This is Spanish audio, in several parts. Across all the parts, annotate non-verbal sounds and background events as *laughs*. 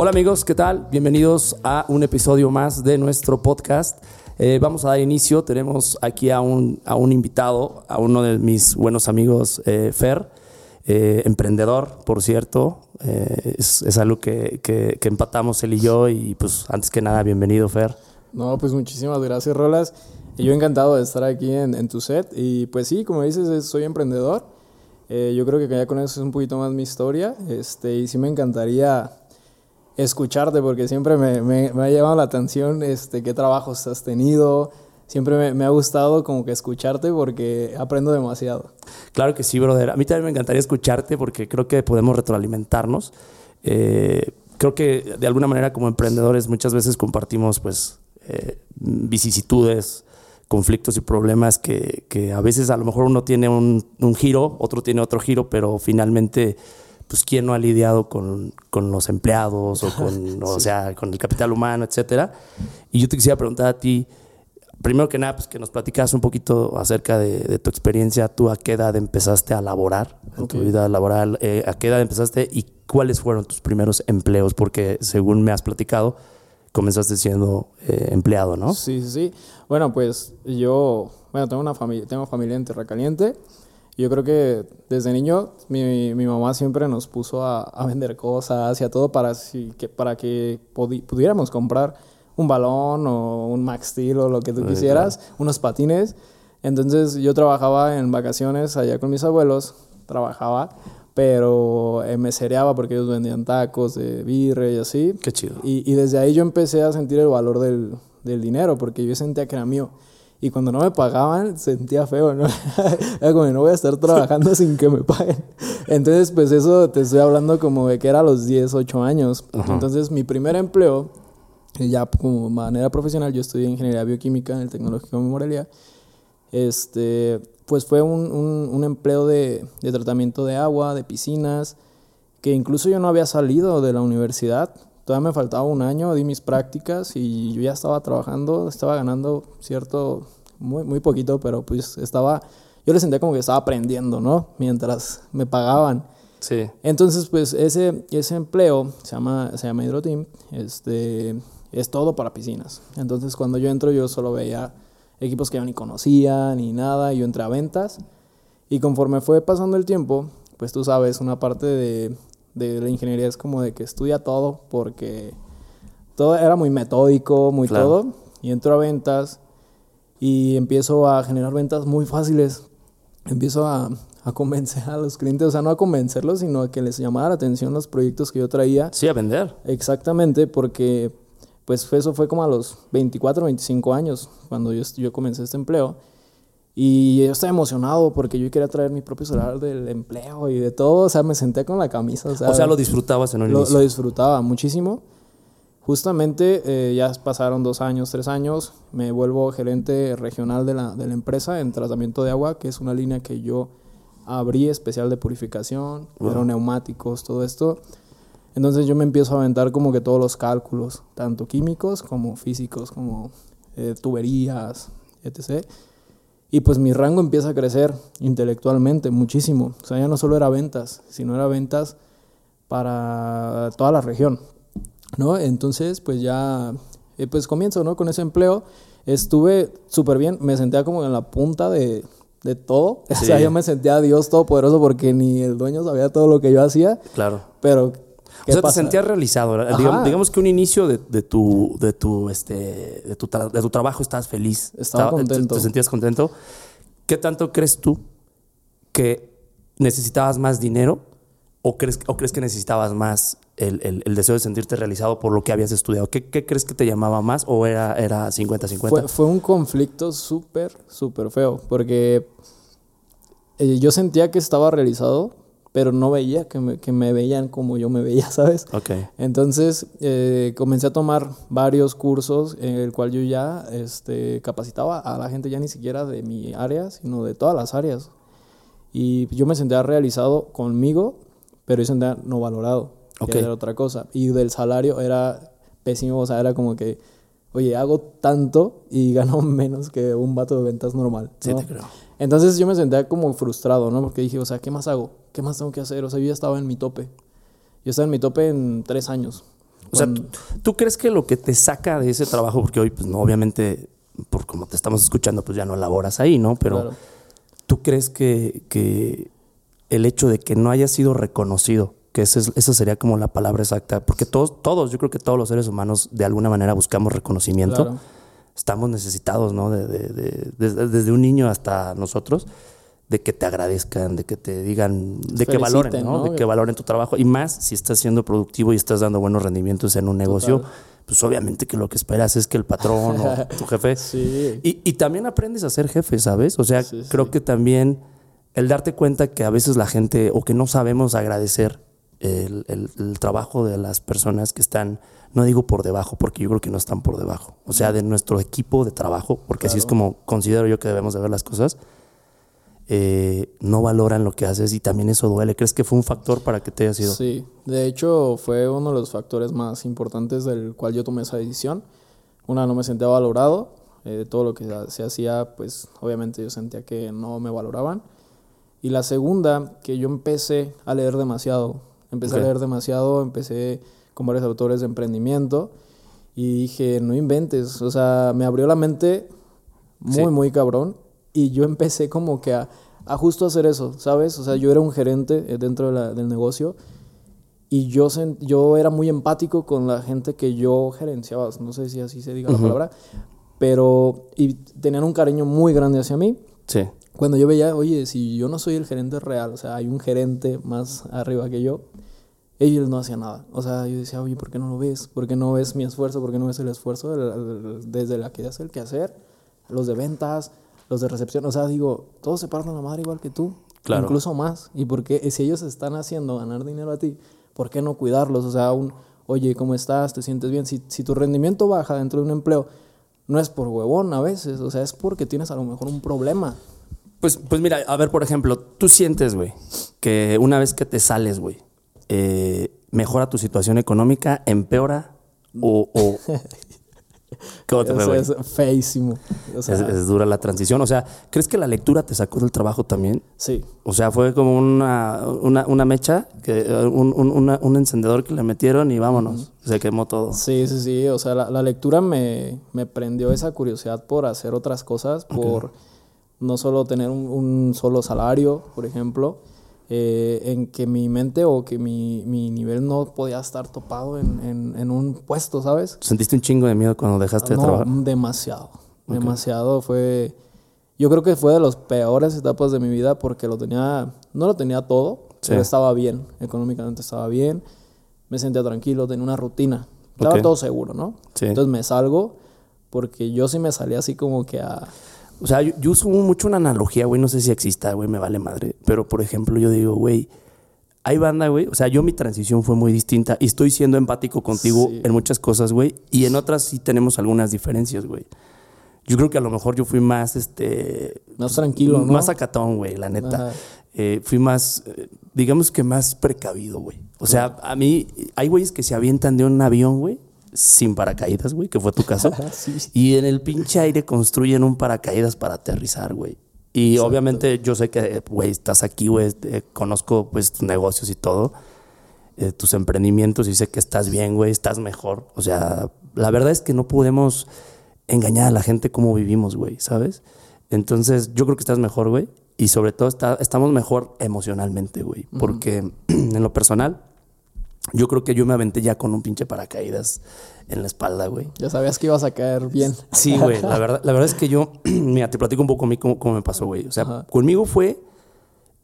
Hola amigos, ¿qué tal? Bienvenidos a un episodio más de nuestro podcast. Eh, vamos a dar inicio, tenemos aquí a un, a un invitado, a uno de mis buenos amigos, eh, Fer, eh, emprendedor, por cierto. Es, es, algo que, que, que, empatamos él y yo y pues antes que nada, bienvenido Fer. No, pues muchísimas gracias Rolas. Yo encantado de estar aquí en, en tu set y pues sí, como dices, soy emprendedor. yo creo que ya con eso es un poquito más mi historia este, y sí me encantaría escucharte, porque siempre me, me, me, ha llamado la atención este, qué trabajos has tenido. Siempre me, me, ha gustado como que escucharte porque aprendo demasiado. Claro que sí, brother. A mí también me encantaría escucharte porque creo que podemos retroalimentarnos. Eh, creo que de alguna manera como emprendedores muchas veces compartimos pues eh, vicisitudes, conflictos y problemas que, que, a veces a lo mejor uno tiene un, un giro, otro tiene otro giro, pero finalmente pues quién no ha lidiado con, con los empleados o con, *laughs* sí. o sea, con el capital humano, etcétera. Y yo te quisiera preguntar a ti, primero que nada, pues que nos platicas un poquito acerca de, de, tu experiencia, tú a qué edad empezaste a laborar en okay. tu vida laboral, eh, a qué edad empezaste y cuáles fueron tus primeros empleos, porque según me has platicado, comenzaste siendo eh, empleado, ¿no? Sí, sí, sí. Bueno, pues yo, bueno, tengo una familia, tengo familia en Terracaliente. Yo creo que desde niño mi, mi mamá siempre nos puso a, a, vender cosas y a todo para, si, que, para que pudiéramos comprar un balón o un Max Steel o lo que tú quisieras, unos patines. Entonces yo trabajaba en vacaciones allá con mis abuelos, trabajaba, pero eh, me cereaba porque ellos vendían tacos de birre y así. Qué chido. Y, y desde ahí yo empecé a sentir el valor del, del dinero porque yo sentía que era mío. Y cuando no me pagaban, sentía feo, ¿no? *laughs* Era como, no voy a estar trabajando sin que me paguen. Entonces, pues eso te estoy hablando como de que era a los 10, 8 años. Ajá. Entonces, mi primer empleo, ya como manera profesional, yo estudié Ingeniería Bioquímica en el Tecnológico de Morelia. Este, pues fue un, un, un empleo de, de tratamiento de agua, de piscinas, que incluso yo no había salido de la universidad. Todavía me faltaba un año, di mis prácticas y yo ya estaba trabajando, estaba ganando cierto, muy, muy poquito, pero pues estaba, yo le sentía como que estaba aprendiendo, ¿no? Mientras me pagaban. Sí. Entonces, pues ese, ese empleo se llama, se llama Hydroteam, este, es todo para piscinas. Entonces, cuando yo entro, yo solo veía equipos que yo ni conocía ni nada, yo entré a ventas y conforme fue pasando el tiempo, pues tú sabes, una parte de de la ingeniería es como de que estudia todo porque todo era muy metódico, muy claro. todo. Y entro a ventas y empiezo a generar ventas muy fáciles. Empiezo a, a, convencer a los clientes, o sea, no a convencerlos, sino a que les llamara la atención los proyectos que yo traía. Sí, a vender. Exactamente, porque pues eso fue como a los 24, 25 años cuando yo, yo comencé este empleo. Y yo estaba emocionado porque yo quería traer mi propio celular del empleo y de todo. O sea, me senté con la camisa. O sea, o sea lo disfrutabas en un lo, inicio. Lo disfrutaba muchísimo. Justamente eh, ya pasaron dos años, tres años. Me vuelvo gerente regional de la, de la empresa en tratamiento de agua, que es una línea que yo abrí especial de purificación, aeroneumáticos, todo esto. Entonces yo me empiezo a aventar como que todos los cálculos, tanto químicos como físicos, como eh, tuberías, etc. Y pues mi rango empieza a crecer intelectualmente muchísimo. O sea, ya no solo era ventas, sino era ventas para toda la región, ¿no? Entonces, pues ya, eh, pues comienzo, ¿no? Con ese empleo. Estuve súper bien, me sentía como en la punta de, de todo. Sí. *laughs* O sea, yo me sentía Dios todopoderoso porque ni el dueño sabía todo lo que yo hacía. Claro. Pero o sea, pasa? te sentías realizado. Digamos, digamos, que un inicio de, de, tu, de, tu, este, de, tu de tu trabajo estás feliz. Estaba, Estaba contento. Te, te, sentías contento. ¿Qué tanto crees tú que necesitabas más dinero o crees, o crees que necesitabas más el, el, el, deseo de sentirte realizado por lo que habías estudiado? ¿Qué, qué crees que te llamaba más o era 50-50? Era fue, fue un conflicto súper, súper feo porque eh, yo sentía que estaba realizado pero no veía que me, que me, veían como yo me veía, *laughs* ¿sabes? Okay. Entonces eh, comencé a tomar varios cursos en el cual yo ya este, capacitaba a la gente ya ni siquiera de mi área, sino de todas las áreas. Y yo me sentía realizado conmigo, pero yo sentía no valorado. Ok. que era otra cosa. Y del salario era pésimo, o sea, era como que, oye, hago tanto y *laughs* gano menos que un vato de ventas normal. Sí, ¿no? te creo. Entonces yo me sentía como frustrado, ¿no? Porque dije, o sea, ¿qué más hago? ¿Qué más tengo que hacer? O sea, yo ya estaba en mi tope. Yo estaba en mi tope en tres años. O sea, ¿tú, tú crees que lo que te saca de ese trabajo, porque hoy, pues no, obviamente, por como te estamos escuchando, pues ya no laboras ahí, ¿no? Pero Claro. ¿tú crees que, que el hecho de que no haya sido reconocido, que esa, es- esa sería como la palabra exacta, porque todos, todos, yo creo que todos los seres humanos de alguna manera buscamos reconocimiento, Claro. Estamos necesitados, ¿no? De, de- de- desde, desde un niño hasta nosotros, de que te agradezcan, de que te digan, de que valoren, ¿no? ¿no? De que valoren tu trabajo. Y más si estás siendo productivo y estás dando buenos rendimientos en un negocio, pues obviamente que lo que esperas es que el patrón o *laughs* tu jefe Sí. y, y también aprendes a ser jefe, ¿sabes? O sea, Sí, creo sí. que también el darte cuenta que a veces la gente o que no sabemos agradecer el, el- el trabajo de las personas que están, no digo por debajo, porque yo creo que no están por debajo, o sea, de nuestro equipo de trabajo, porque así es como considero yo que debemos de ver las cosas, eh, no valoran lo que haces y también eso duele. ¿Crees que fue un factor para que te haya sido? Sí, de hecho fue uno de los factores más importantes del cual yo tomé esa decisión. Una, no me sentía valorado, eh, de todo lo que se hacía, pues obviamente yo sentía que no me valoraban. Y la segunda, que yo empecé a leer demasiado. Empecé a leer demasiado, empecé con varios autores de emprendimiento y dije, no inventes, o sea, me abrió la mente muy, Sí. muy cabrón. Y yo empecé como que a, a justo hacer eso, ¿sabes? O sea, yo era un gerente eh, dentro de la- del negocio y yo, yo era muy empático con la gente que yo gerenciaba, no sé si así se diga la palabra, pero y tenían un cariño muy grande hacia mí. Sí. Cuando yo veía, oye, si yo no soy el gerente real, o sea, hay un gerente más arriba que yo, ellos no hacían nada. O sea, yo decía, oye, ¿por qué no lo ves? ¿Por qué no ves mi esfuerzo? ¿Por qué no ves el esfuerzo desde la que hace el quehacer? Los de ventas, los de recepción. O sea, digo, todos se parten la madre igual que tú. Claro. Incluso más. ¿Y por qué? Si ellos están haciendo ganar dinero a ti, ¿por qué no cuidarlos? O sea, un, oye, ¿cómo estás? ¿Te sientes bien? Si, si tu rendimiento baja dentro de un empleo, no es por huevón a veces. O sea, es porque tienes a lo mejor un problema. Pues, pues mira, a ver, por ejemplo, tú sientes, güey, que una vez que te sales, güey, eh, mejora tu situación económica, empeora o... o *laughs* ¿Cómo te fue, es feísimo. O sea, Es, es dura la transición. O sea, ¿crees que la lectura te sacó del trabajo también? sí. O sea, fue como una, una, una mecha, que, un, un- una- un encendedor que le metieron y vámonos. Se quemó todo. Sí, sí, sí. O sea, la, la lectura me, me prendió esa curiosidad por hacer otras cosas, por no solo tener un, un solo salario, por ejemplo, eh, en que mi mente o que mi, mi nivel no podía estar topado en, en, en un puesto, ¿sabes? ¿Sentiste un chingo de miedo cuando dejaste de No, trabajar? demasiado. Demasiado. Fue. Yo creo que fue de las peores etapas de mi vida porque lo tenía. No lo tenía todo, Sí. pero estaba bien. Económicamente estaba bien. Me sentía tranquilo, tenía una rutina. Estaba todo seguro, ¿no? Sí. Entonces me salgo porque yo sí me salí así como que a. O sea, yo, yo uso mucho una analogía, güey, no sé si exista, güey, me vale madre. Pero, por ejemplo, yo digo, güey, hay banda, güey. O sea, yo mi transición fue muy distinta y estoy siendo empático contigo Sí. en muchas cosas, güey. Y en otras sí tenemos algunas diferencias, güey. Yo creo que a lo mejor yo fui más, este... Más tranquilo, ¿no? Más acatón, güey, la neta. Eh, fui más, eh, digamos que más precavido, güey. O sea, a mí, hay güeyes que se avientan de un avión, güey, sin paracaídas, güey, que fue tu caso. Sí. Y en el pinche aire construyen un paracaídas para aterrizar, güey. Y obviamente yo sé que, güey, estás aquí, güey, eh, conozco pues tus negocios y todo, eh, tus emprendimientos y sé que estás bien, güey, estás mejor. O sea, la verdad es que no podemos engañar a la gente cómo vivimos, güey, ¿sabes? Entonces yo creo que estás mejor, güey. Y sobre todo está- estamos mejor emocionalmente, güey. Porque *clears throat* en lo personal, yo creo que yo me aventé ya con un pinche paracaídas en la espalda, güey. Ya sabías que ibas a caer bien. Sí, güey. *laughs* La verdad, la verdad es que yo, *clears throat* mira, te platico un poco a mí cómo, cómo me pasó, güey. O sea, Ajá. conmigo fue,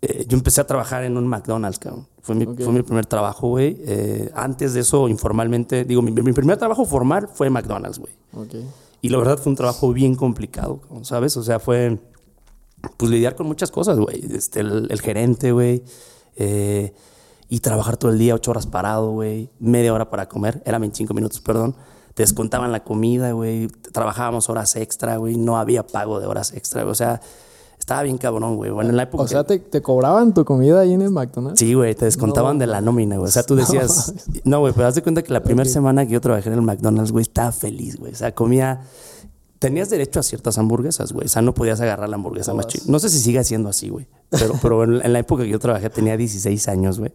eh, yo empecé a trabajar en un McDonald's, cabrón. Fue mi, fue mi primer trabajo, güey. Eh, antes de eso, informalmente, digo, mi, mi primer trabajo formal fue en McDonald's, güey. Ok. Y la verdad fue un trabajo bien complicado, ¿sabes? O sea, fue, pues, lidiar con muchas cosas, güey. Este, el, el gerente, güey. eh, y trabajar todo el día, ocho horas parado, güey. Media hora para comer. Eran 25 minutos, perdón. Te descontaban la comida, güey. Trabajábamos horas extra, güey. No había pago de horas extra, güey. O sea, Estaba bien cabrón, güey. Bueno, en la época. O sea, te, te cobraban tu comida ahí en el McDonald's. Sí, güey, te descontaban de la nómina, güey. O sea, tú *laughs* decías. No, güey, pero haz de cuenta que la primera semana que yo trabajé en el McDonald's, güey, estaba feliz, güey. O sea, comía. Tenías derecho a ciertas hamburguesas, güey. O sea, no podías agarrar la hamburguesa más chida. No sé si sigue siendo así, güey. Pero, pero en, en la época que yo trabajé tenía 16 años, güey.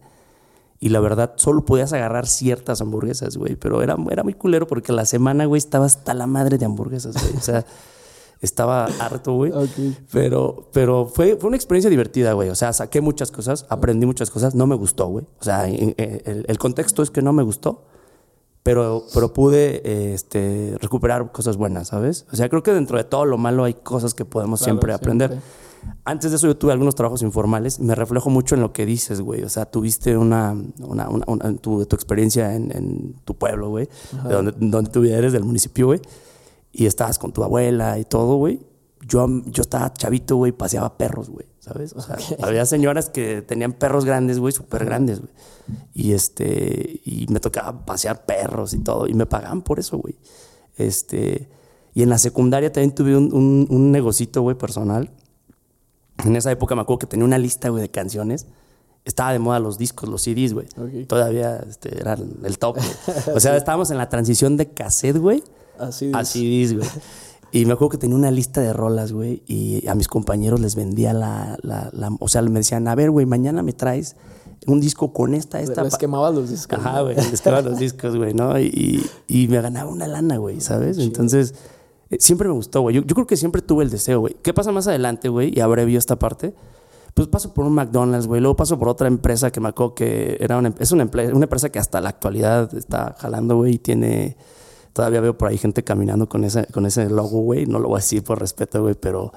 Y la verdad, solo podías agarrar ciertas hamburguesas, güey. Pero era, era muy culero porque la semana, güey, estaba hasta la madre de hamburguesas, güey. O sea, *laughs* estaba harto, güey. Ok. Pero, pero fue, fue una experiencia divertida, güey. O sea, saqué muchas cosas, aprendí muchas cosas. No me gustó, güey. O sea, en- en- el, el contexto es que no me gustó. Pero, pero pude eh, este, recuperar cosas buenas, ¿sabes? O sea, creo que dentro de todo lo malo hay cosas que podemos Claro, siempre aprender. siempre. Antes de eso yo tuve algunos trabajos informales. Me reflejo mucho en lo que dices, güey. O sea, tuviste una, una, una- una- tu, tu experiencia en, en tu pueblo, güey. De donde, donde tú eres, del municipio, güey. Y estabas con tu abuela y todo, güey. Yo, yo estaba chavito, güey, paseaba perros, güey. ¿Sabes? O sea, *laughs* había señoras que tenían perros grandes, güey, súper grandes, güey. Y este, y me tocaba pasear perros y todo. Y me pagaban por eso, güey. Este, y en la secundaria también tuve un, un, un negocito, güey, personal. En esa época me acuerdo que tenía una lista, güey, de canciones. Estaba de moda los discos, los CDs, güey. Todavía este, era el top, güey. *laughs* O sea, estábamos en la transición de cassette, güey, Así a CDs, güey. Y me acuerdo que tenía una lista de rolas, güey, y a mis compañeros les vendía la, la, la- o sea, me decían, a ver, güey, mañana me traes un disco con esta, esta. Les quemabas los discos. Ajá, güey, les quemaban los discos, güey, ¿no? Y, y me ganaba una lana, güey, ¿sabes? Entonces, eh, siempre me gustó, güey. Yo, yo creo que siempre tuve el deseo, güey. ¿Qué pasa más adelante, güey? Y abrevio esta parte. Pues paso por un McDonald's, güey. Luego paso por otra empresa que me acuerdo que era una, es una, emple- una empresa que hasta la actualidad está jalando, güey, y tiene... Todavía veo por ahí gente caminando con ese, con ese logo, güey. No lo voy a decir por respeto, güey, pero...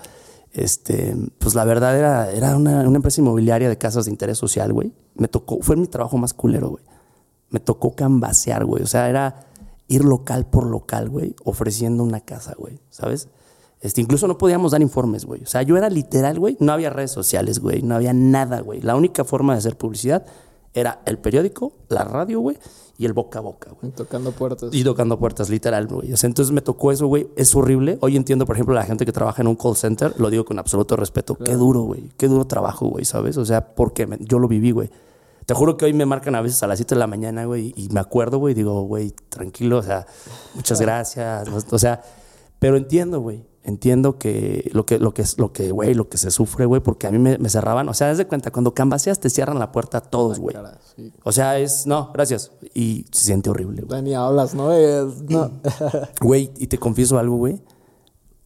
Este, pues la verdad era, era una, una empresa inmobiliaria de casas de interés social, güey. Me tocó, fue mi trabajo más culero, güey. Me tocó cambasear, güey. O sea, era ir local por local, güey, ofreciendo una casa, güey, ¿sabes? Este, incluso no podíamos dar informes, güey. O sea, yo era literal, güey. No había redes sociales, güey. No había nada, güey. La única forma de hacer publicidad era el periódico, la radio, güey, y el boca a boca, güey. Tocando puertas. Y tocando puertas, literal, güey. O sea, entonces me tocó eso, güey. Es horrible. Hoy entiendo, por ejemplo, la gente que trabaja en un call center, lo digo con absoluto respeto. Qué duro, güey. Qué duro trabajo, güey, ¿sabes? O sea, porque me- yo lo viví, güey. Te juro que hoy me marcan a veces a las 7 de la mañana, güey, y me acuerdo, güey, y digo, güey, tranquilo, o sea, muchas gracias. O sea, pero entiendo, güey. Entiendo que lo que, lo que es, lo que, güey, lo que se sufre, güey, porque a mí me, me cerraban. O sea, desde cuenta, cuando cambaseas te cierran la puerta a todos, güey. Cara, sí. O sea, es, no, gracias. Y se siente horrible, güey. Ni hablas, ¿no? Es- no. Güey, y te confieso algo, güey.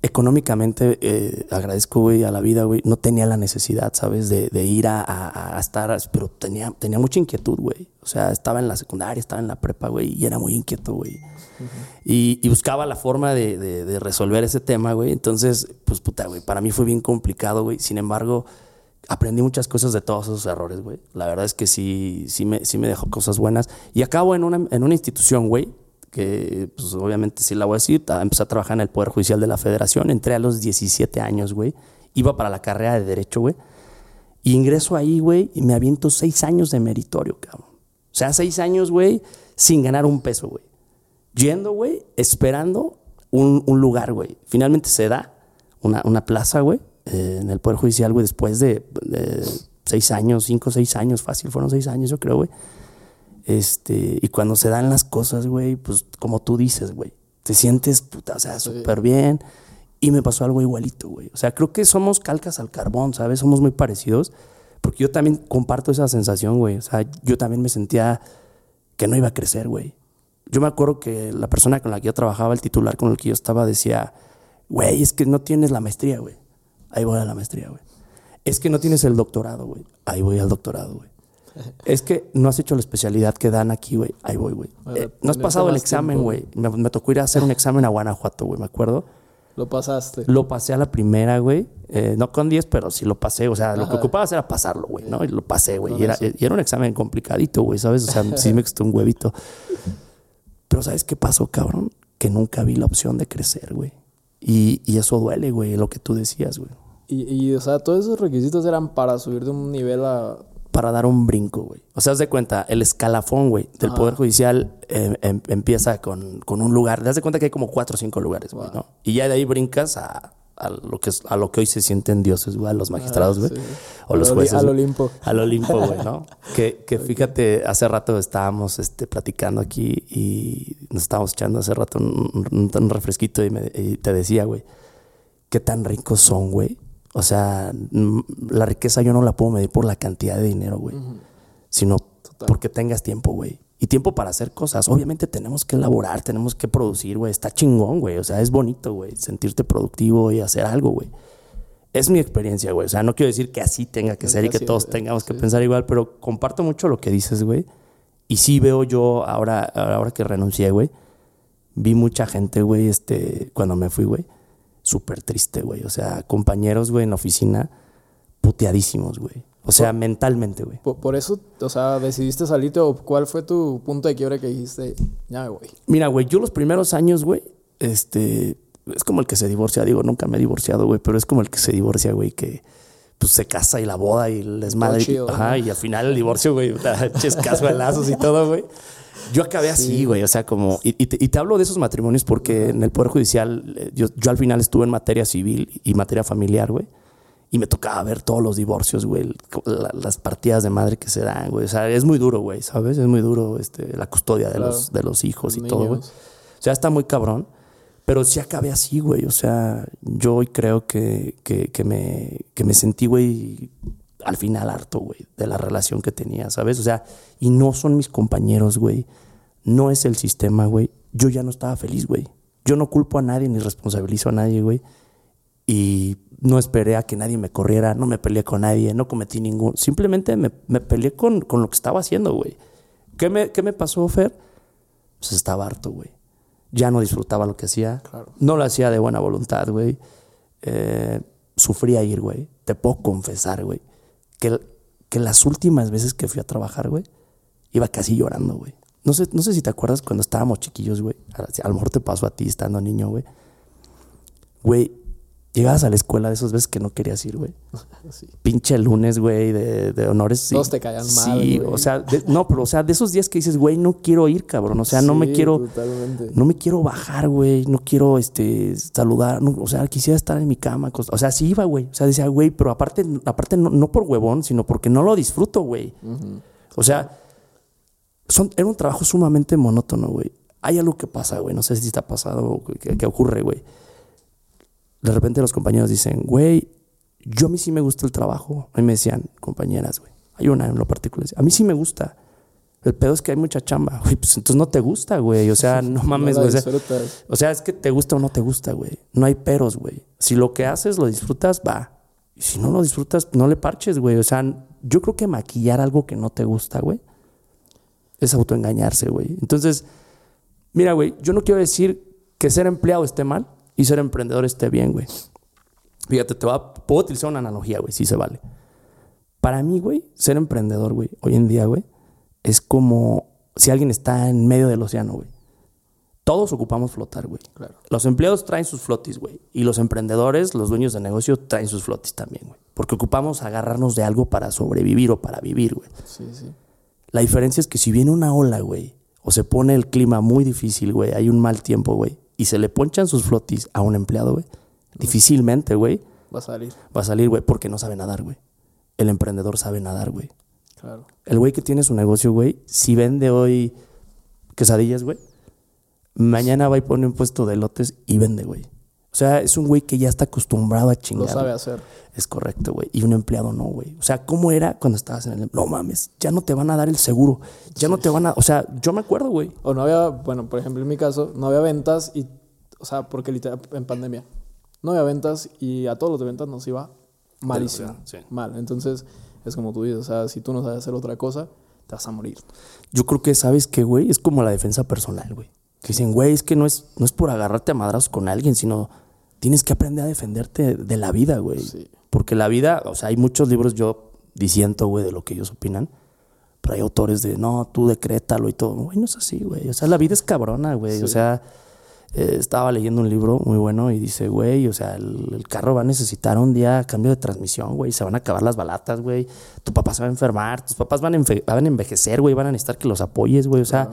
Económicamente eh, agradezco, güey, a la vida, güey. No tenía la necesidad, ¿sabes? De, de ir a, a- a estar, pero tenía, tenía mucha inquietud, güey. O sea, estaba en la secundaria, estaba en la prepa, güey, y era muy inquieto, güey. y, y buscaba la forma de, de- de resolver ese tema, güey. Entonces, pues puta, güey, para mí fue bien complicado, güey. Sin embargo, aprendí muchas cosas de todos esos errores, güey. La verdad es que sí, sí me, sí me dejó cosas buenas. Y acabo en una, en una institución, güey, que pues obviamente sí la voy a decir. Empecé a trabajar en el Poder Judicial de la Federación. Entré a los 17 años, güey. Iba para la carrera de Derecho, güey. Y ingreso ahí, güey, y me aviento seis años de meritorio, cabrón. O sea, seis años, güey, sin ganar un peso, güey. Yendo, güey, esperando un, un lugar, güey. Finalmente se da una, una plaza, güey, eh, en el Poder Judicial, güey, después de, de seis años, cinco, seis años, fácil, fueron seis años, yo creo, güey. Este, y cuando se dan las cosas, güey, pues como tú dices, güey, te sientes, puta, o sea, súper bien. Y me pasó algo igualito, güey. O sea, creo que somos calcas al carbón, ¿sabes? Somos muy parecidos. Porque yo también comparto esa sensación, güey. O sea, yo también me sentía que no iba a crecer, güey. Yo me acuerdo que la persona con la que yo trabajaba, el titular con el que yo estaba, decía, güey, es que no tienes la maestría, güey. Ahí voy a la maestría, güey. Es que no tienes el doctorado, güey. Ahí voy al doctorado, güey. Es que no has hecho la especialidad que dan aquí, güey. Ahí voy, güey. Eh, no has pasado el examen, güey. Me, me tocó ir a hacer un examen a Guanajuato, güey, me acuerdo. Lo pasaste. Lo pasé a la primera, güey. Eh, no con 10, pero sí lo pasé. O sea, lo que ocupaba era pasarlo, güey, ¿no? Y lo pasé, güey. Y era, y era un examen complicadito, güey, ¿sabes? O sea, *laughs* sí me costó un huevito. Pero ¿sabes qué pasó, cabrón? Que nunca vi la opción de crecer, güey. Y, y eso duele, güey, lo que tú decías, güey. Y, y, o sea, todos esos requisitos eran para subir de un nivel a. Para dar un brinco, güey. O sea, haz de cuenta, el escalafón, güey, del Poder Judicial eh, em- empieza con, con un lugar. Te das de cuenta que hay como cuatro o cinco lugares, güey, ¿no? Y ya de ahí brincas a a lo que es, a lo que hoy se sienten dioses, güey, a los magistrados, güey. Ah, sí. O los jueces. al. Olimpo. Al Olimpo, güey, ¿no? *laughs* que, que fíjate, hace rato estábamos este, platicando aquí y nos estábamos echando hace rato un, un- un refresquito y, me- y te decía, güey, qué tan ricos son, güey. O sea, mm, la riqueza yo no la puedo medir por la cantidad de dinero, güey, sino porque tengas tiempo, güey. Y tiempo para hacer cosas. Obviamente tenemos que elaborar, tenemos que producir, güey. Está chingón, güey. O sea, es bonito, güey. Sentirte productivo y hacer algo, güey. Es mi experiencia, güey. O sea, no quiero decir que así tenga que Es ser y que todos tengamos que pensar igual, pero comparto mucho lo que dices, güey. Y sí veo yo, ahora, ahora que renuncié, güey, vi mucha gente, güey, este, cuando me fui, güey, súper triste, güey. O sea, compañeros, güey, en la oficina, puteadísimos, güey. O sea, mentalmente, güey. Por, por eso, o sea, decidiste salirte o cuál fue tu punto de quiebre que dijiste, ya me voy. Mira, güey, yo los primeros años, güey, este, es como el que se divorcia, digo, nunca me he divorciado, güey, pero es como el que se divorcia, güey, que pues se casa y la boda y el desmadre. chido, Ajá, ¿no? y al final el divorcio, güey, *laughs* ches casuelazos y todo, güey. Yo acabé así, güey, o sea, como, y, y te, y te hablo de esos matrimonios porque en el Poder Judicial, eh, yo, yo al final estuve en materia civil y materia familiar, güey. Y me tocaba ver todos los divorcios, güey, la- las partidas de madre que se dan, güey. O sea, es muy duro, güey, ¿sabes? Es muy duro este, la custodia de, Claro. los, de los hijos y todo, güey. O sea, está muy cabrón. Pero sí acabé así, güey. O sea, yo hoy creo que, que, que me, que me sentí, güey, al final harto, güey, de la relación que tenía, ¿sabes? O sea, y no son mis compañeros, güey. No es el sistema, güey. Yo ya no estaba feliz, güey. Yo no culpo a nadie ni responsabilizo a nadie, güey. Y no esperé a que nadie me corriera, no me peleé con nadie, no cometí ningún. Simplemente me, me peleé con, con lo que estaba haciendo, güey. ¿Qué me, ¿Qué me pasó, Fer? Pues estaba harto, güey. Ya no disfrutaba lo que hacía. Claro. No lo hacía de buena voluntad, güey. Eh, sufría ir, güey. Te puedo confesar, güey, que, que las últimas veces que fui a trabajar, güey, iba casi llorando, güey. No sé, no sé si te acuerdas cuando estábamos chiquillos, güey. A, a lo mejor te pasó a ti estando niño, güey. Güey, llegabas a la escuela de esas veces que no querías ir, güey. *laughs* Sí. Pinche lunes, güey, de, de honores. sí. Todos te caían mal, Sí, güey. o sea, de- no, pero o sea, de esos días que dices, güey, no quiero ir, cabrón. O sea, no me Sí, quiero. Totalmente. No me quiero bajar, güey. No quiero este, saludar. no, o sea, quisiera estar en mi cama. O sea, sí iba, güey. O sea, decía, güey, pero aparte, aparte no, no por huevón, sino porque no lo disfruto, güey. O sea, son, era un trabajo sumamente monótono, güey. Hay algo que pasa, güey. No sé si te ha pasado o que, que ocurre, güey. De repente los compañeros dicen, güey, yo a mí sí me gusta el trabajo. A mí me decían, compañeras, güey. Hay una en lo particular. A mí sí me gusta. El pedo es que hay mucha chamba. *laughs* Güey, pues entonces no te gusta, güey. O sea, no *laughs* mames, No güey. O sea, o sea, es que te gusta o no te gusta, güey. No hay peros, güey. Si lo que haces lo disfrutas, va. Y si no lo disfrutas, no le parches, güey. O sea, yo creo que maquillar algo que no te gusta, güey, es autoengañarse, güey. Entonces, mira, güey, yo no quiero decir que ser empleado esté mal y ser emprendedor esté bien, güey. Fíjate, te va, puedo utilizar una analogía, güey, si se vale. Para mí, güey, ser emprendedor, güey, hoy en día, güey, es como si alguien está en medio del océano, güey. Todos ocupamos flotar, güey. Claro. Los empleados traen sus flotis, güey. Y los emprendedores, los dueños de negocio, traen sus flotis también, güey. Porque ocupamos agarrarnos de algo para sobrevivir o para vivir, güey. Sí, sí. La diferencia es que si viene una ola, güey, o se pone el clima muy difícil, güey, hay un mal tiempo, güey, y se le ponchan sus flotis a un empleado, güey, difícilmente, güey, Va a salir. va a salir, güey, porque no sabe nadar, güey. El emprendedor sabe nadar, güey. Claro. El güey que tiene su negocio, güey, si vende hoy quesadillas, güey, mañana va y pone un puesto de lotes y vende, güey. O sea, es un güey que ya está acostumbrado a chingar. Lo sabe hacer. Es correcto, güey. Y un empleado no, güey. O sea, ¿cómo era cuando estabas en el... em-? No mames, ya no te van a dar el seguro. Ya no te van a... O sea, yo me acuerdo, güey. O no había, bueno, por ejemplo, en mi caso, no había ventas y, o sea, porque literal, en pandemia, no había ventas y a todos los de ventas nos iba malísimo. sí. Mal. Entonces, es como tú dices, o sea, si tú no sabes hacer otra cosa, te vas a morir. Yo creo que, ¿sabes qué, güey? Es como la defensa personal, güey. Que dicen, güey, es que no es, no es por agarrarte a madrazos con alguien, sino tienes que aprender a defenderte de la vida, güey. Sí. Porque la vida, o sea, hay muchos libros yo diciendo, güey, de lo que ellos opinan. Pero hay autores de, no, tú decrétalo y todo. Güey, no es así, güey. O sea, la vida es cabrona, güey. O sea, eh, estaba leyendo un libro muy bueno y dice, güey, o sea, el, el carro va a necesitar un día cambio de transmisión, güey. Se van a acabar las balatas, güey. Tu papá se va a enfermar, tus papás van a, enfe- van a envejecer, güey. Van a necesitar que los apoyes, güey. O sea,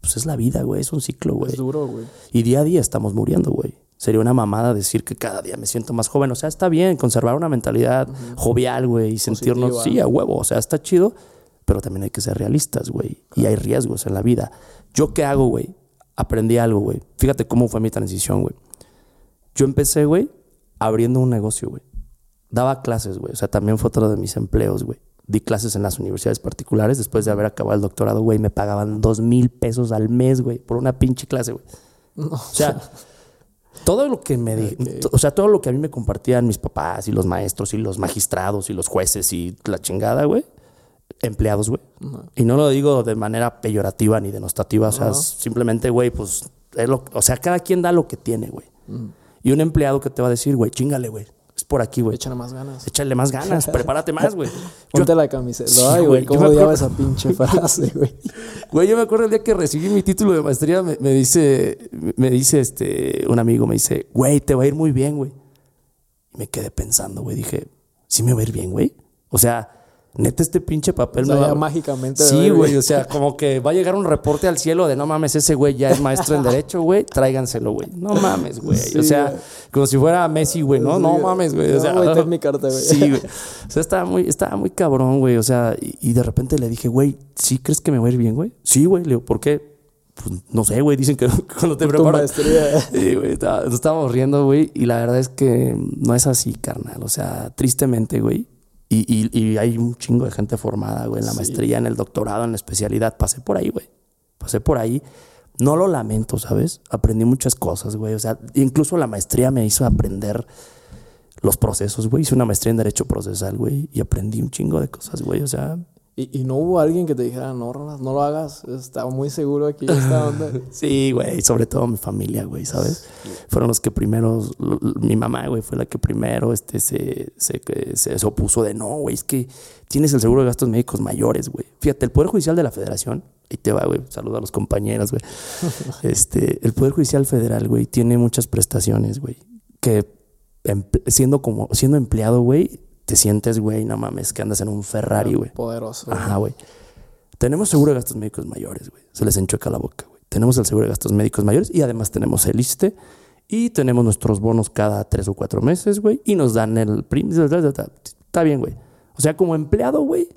pues es la vida, güey. Es un ciclo, güey. Es duro, güey. Y día a día estamos muriendo, güey. Sería una mamada decir que cada día me siento más joven. O sea, está bien conservar una mentalidad jovial, güey, y sentirnos, Positiva. sí, a huevo. O sea, está chido, pero también hay que ser realistas, güey. Y hay riesgos en la vida. ¿Yo qué hago, güey? Aprendí algo, güey. Fíjate cómo fue mi transición, güey. Yo empecé, güey, abriendo un negocio, güey. Daba clases, güey. O sea, también fue otro de mis empleos, güey. Di clases en las universidades particulares. Después de haber acabado el doctorado, güey, me pagaban dos mil pesos al mes, güey, por una pinche clase, güey. O sea, *laughs* todo lo que me di- o sea, todo lo que a mí me compartían mis papás y los maestros y los magistrados y los jueces y la chingada, güey. Empleados, güey. Y no lo digo de manera peyorativa ni denostativa, o sea, simplemente, güey, pues, es lo- o sea, cada quien da lo que tiene, güey. Y un empleado que te va a decir, güey, chingale, güey, es por aquí, güey. Échale más ganas. Échale más ganas, *laughs* prepárate más, güey. *laughs* Yo- Ponte la camiseta. Sí, Ay, güey, yo ¿cómo odiaba acuerdo- esa pinche *laughs* frase, güey? Güey, yo me acuerdo el día que recibí mi título de maestría, me, me dice, me dice este, un amigo, me dice, güey, te va a ir muy bien, güey. Y me quedé pensando, güey, dije, ¿sí me va a ir bien, güey? O sea, neta este pinche papel O sea, me va mágicamente. Sí, ¿verdad, güey, o sea, como que va a llegar un reporte al cielo de no mames, ese güey ya es maestro en derecho, güey, tráiganselo, güey. No mames, güey. Sí, o sea, como si fuera Messi, güey, ¿no? Sí, no mames, güey. O sea, *laughs* mi carta, güey. Sí, güey. O sea, estaba muy, estaba muy cabrón, güey. O sea, y, y de repente le dije, güey, ¿sí crees que me va a ir bien, güey? Sí, güey. Le digo, ¿por qué? Pues no sé, güey. Dicen que *laughs* cuando te preparas. *laughs* Sí, güey, nos estábamos riendo, güey, y la verdad es que no es así, carnal. O sea, tristemente, güey. Y, y- y hay un chingo de gente formada, güey, en la Sí. maestría, en el doctorado, en la especialidad. Pasé por ahí, güey. Pasé por ahí. No lo lamento, ¿sabes? Aprendí muchas cosas, güey. O sea, incluso la maestría me hizo aprender los procesos, güey. Hice una maestría en Derecho Procesal, güey, y aprendí un chingo de cosas, güey. O sea, Y, y no hubo alguien que te dijera, no, Rolas, no lo hagas. Estaba muy seguro aquí esta onda. *laughs* Sí, güey, sobre todo mi familia, güey, ¿sabes? Fueron los que primero, mi mamá, güey, fue la que primero este, se, se, se, se opuso de, no, güey, es que tienes el seguro de gastos médicos mayores, güey. Fíjate, el Poder Judicial de la Federación, ahí te va, güey, saluda a los compañeros, güey. *laughs* Este, el Poder Judicial Federal, güey, tiene muchas prestaciones, güey, que siendo como, siendo empleado, güey, te sientes, güey, no mames, que andas en un Ferrari, güey. Poderoso. Ajá, güey. Tenemos seguro de gastos médicos mayores, güey. Se les enchueca la boca, güey. Tenemos el seguro de gastos médicos mayores y además tenemos el ISSSTE y tenemos nuestros bonos cada tres o cuatro meses, güey. Y nos dan el prim. Está bien, güey. O sea, como empleado, güey,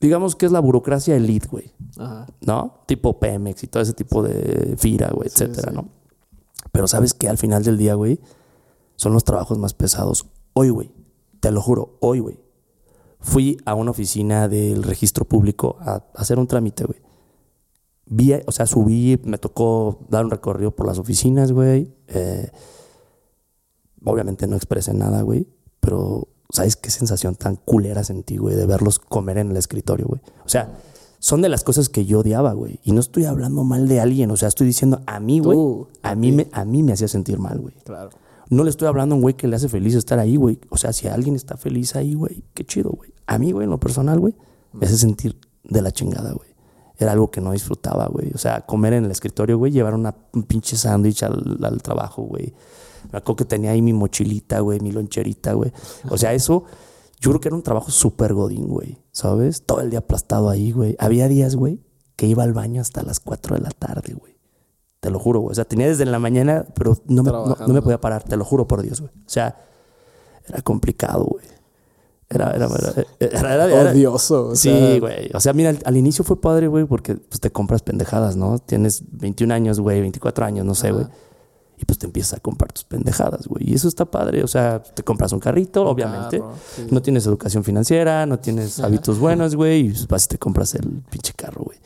digamos que es la burocracia elite, güey. Ajá. ¿No? Tipo Pemex y todo ese tipo de FIRA, güey, Sí, etcétera, sí. ¿no? Pero sabes que al final del día, güey, son los trabajos más pesados. Hoy, güey, te lo juro, hoy, güey, fui a una oficina del registro público a, hacer un trámite, güey. Vi, o sea, subí, me tocó dar un recorrido por las oficinas, güey. Eh, obviamente no expresé nada, güey, pero ¿sabes qué sensación tan culera sentí, güey, de verlos comer en el escritorio, güey? O sea, son de las cosas que yo odiaba, güey. Y no estoy hablando mal de alguien, o sea, estoy diciendo a mí, güey. A mí, me, a mí me hacía sentir mal, güey. Claro. No le estoy hablando a un güey que le hace feliz estar ahí, güey. O sea, si alguien está feliz ahí, güey, qué chido, güey. A mí, güey, en lo personal, güey, me hace sentir de la chingada, güey. Era algo que no disfrutaba, güey. O sea, comer en el escritorio, güey, llevar una, un pinche sándwich al, al trabajo, güey. Me acuerdo que tenía ahí mi mochilita, güey, mi loncherita, güey. O sea, eso, yo creo que era un trabajo súper godín, güey. ¿Sabes? Todo el día aplastado ahí, güey. Había días, güey, que iba al baño hasta las 4 de la tarde, güey. Te lo juro, güey. O sea, tenía desde la mañana, pero no me, no- me podía parar, te lo juro por Dios, güey. O sea, era complicado, güey. Era, era, era, era- Odioso. o Sí, sea, güey. O sea, mira, al, al inicio fue padre, güey, porque pues, te compras pendejadas, ¿no? Tienes 21 años, güey, 24 años, no sé, Ajá. güey. Y pues te empiezas a comprar tus pendejadas, güey. Y eso está padre. O sea, te compras un carrito, obviamente. carro, sí. No tienes educación financiera, no tienes hábitos buenos, güey. Y pues, vas y te compras el pinche carro, güey.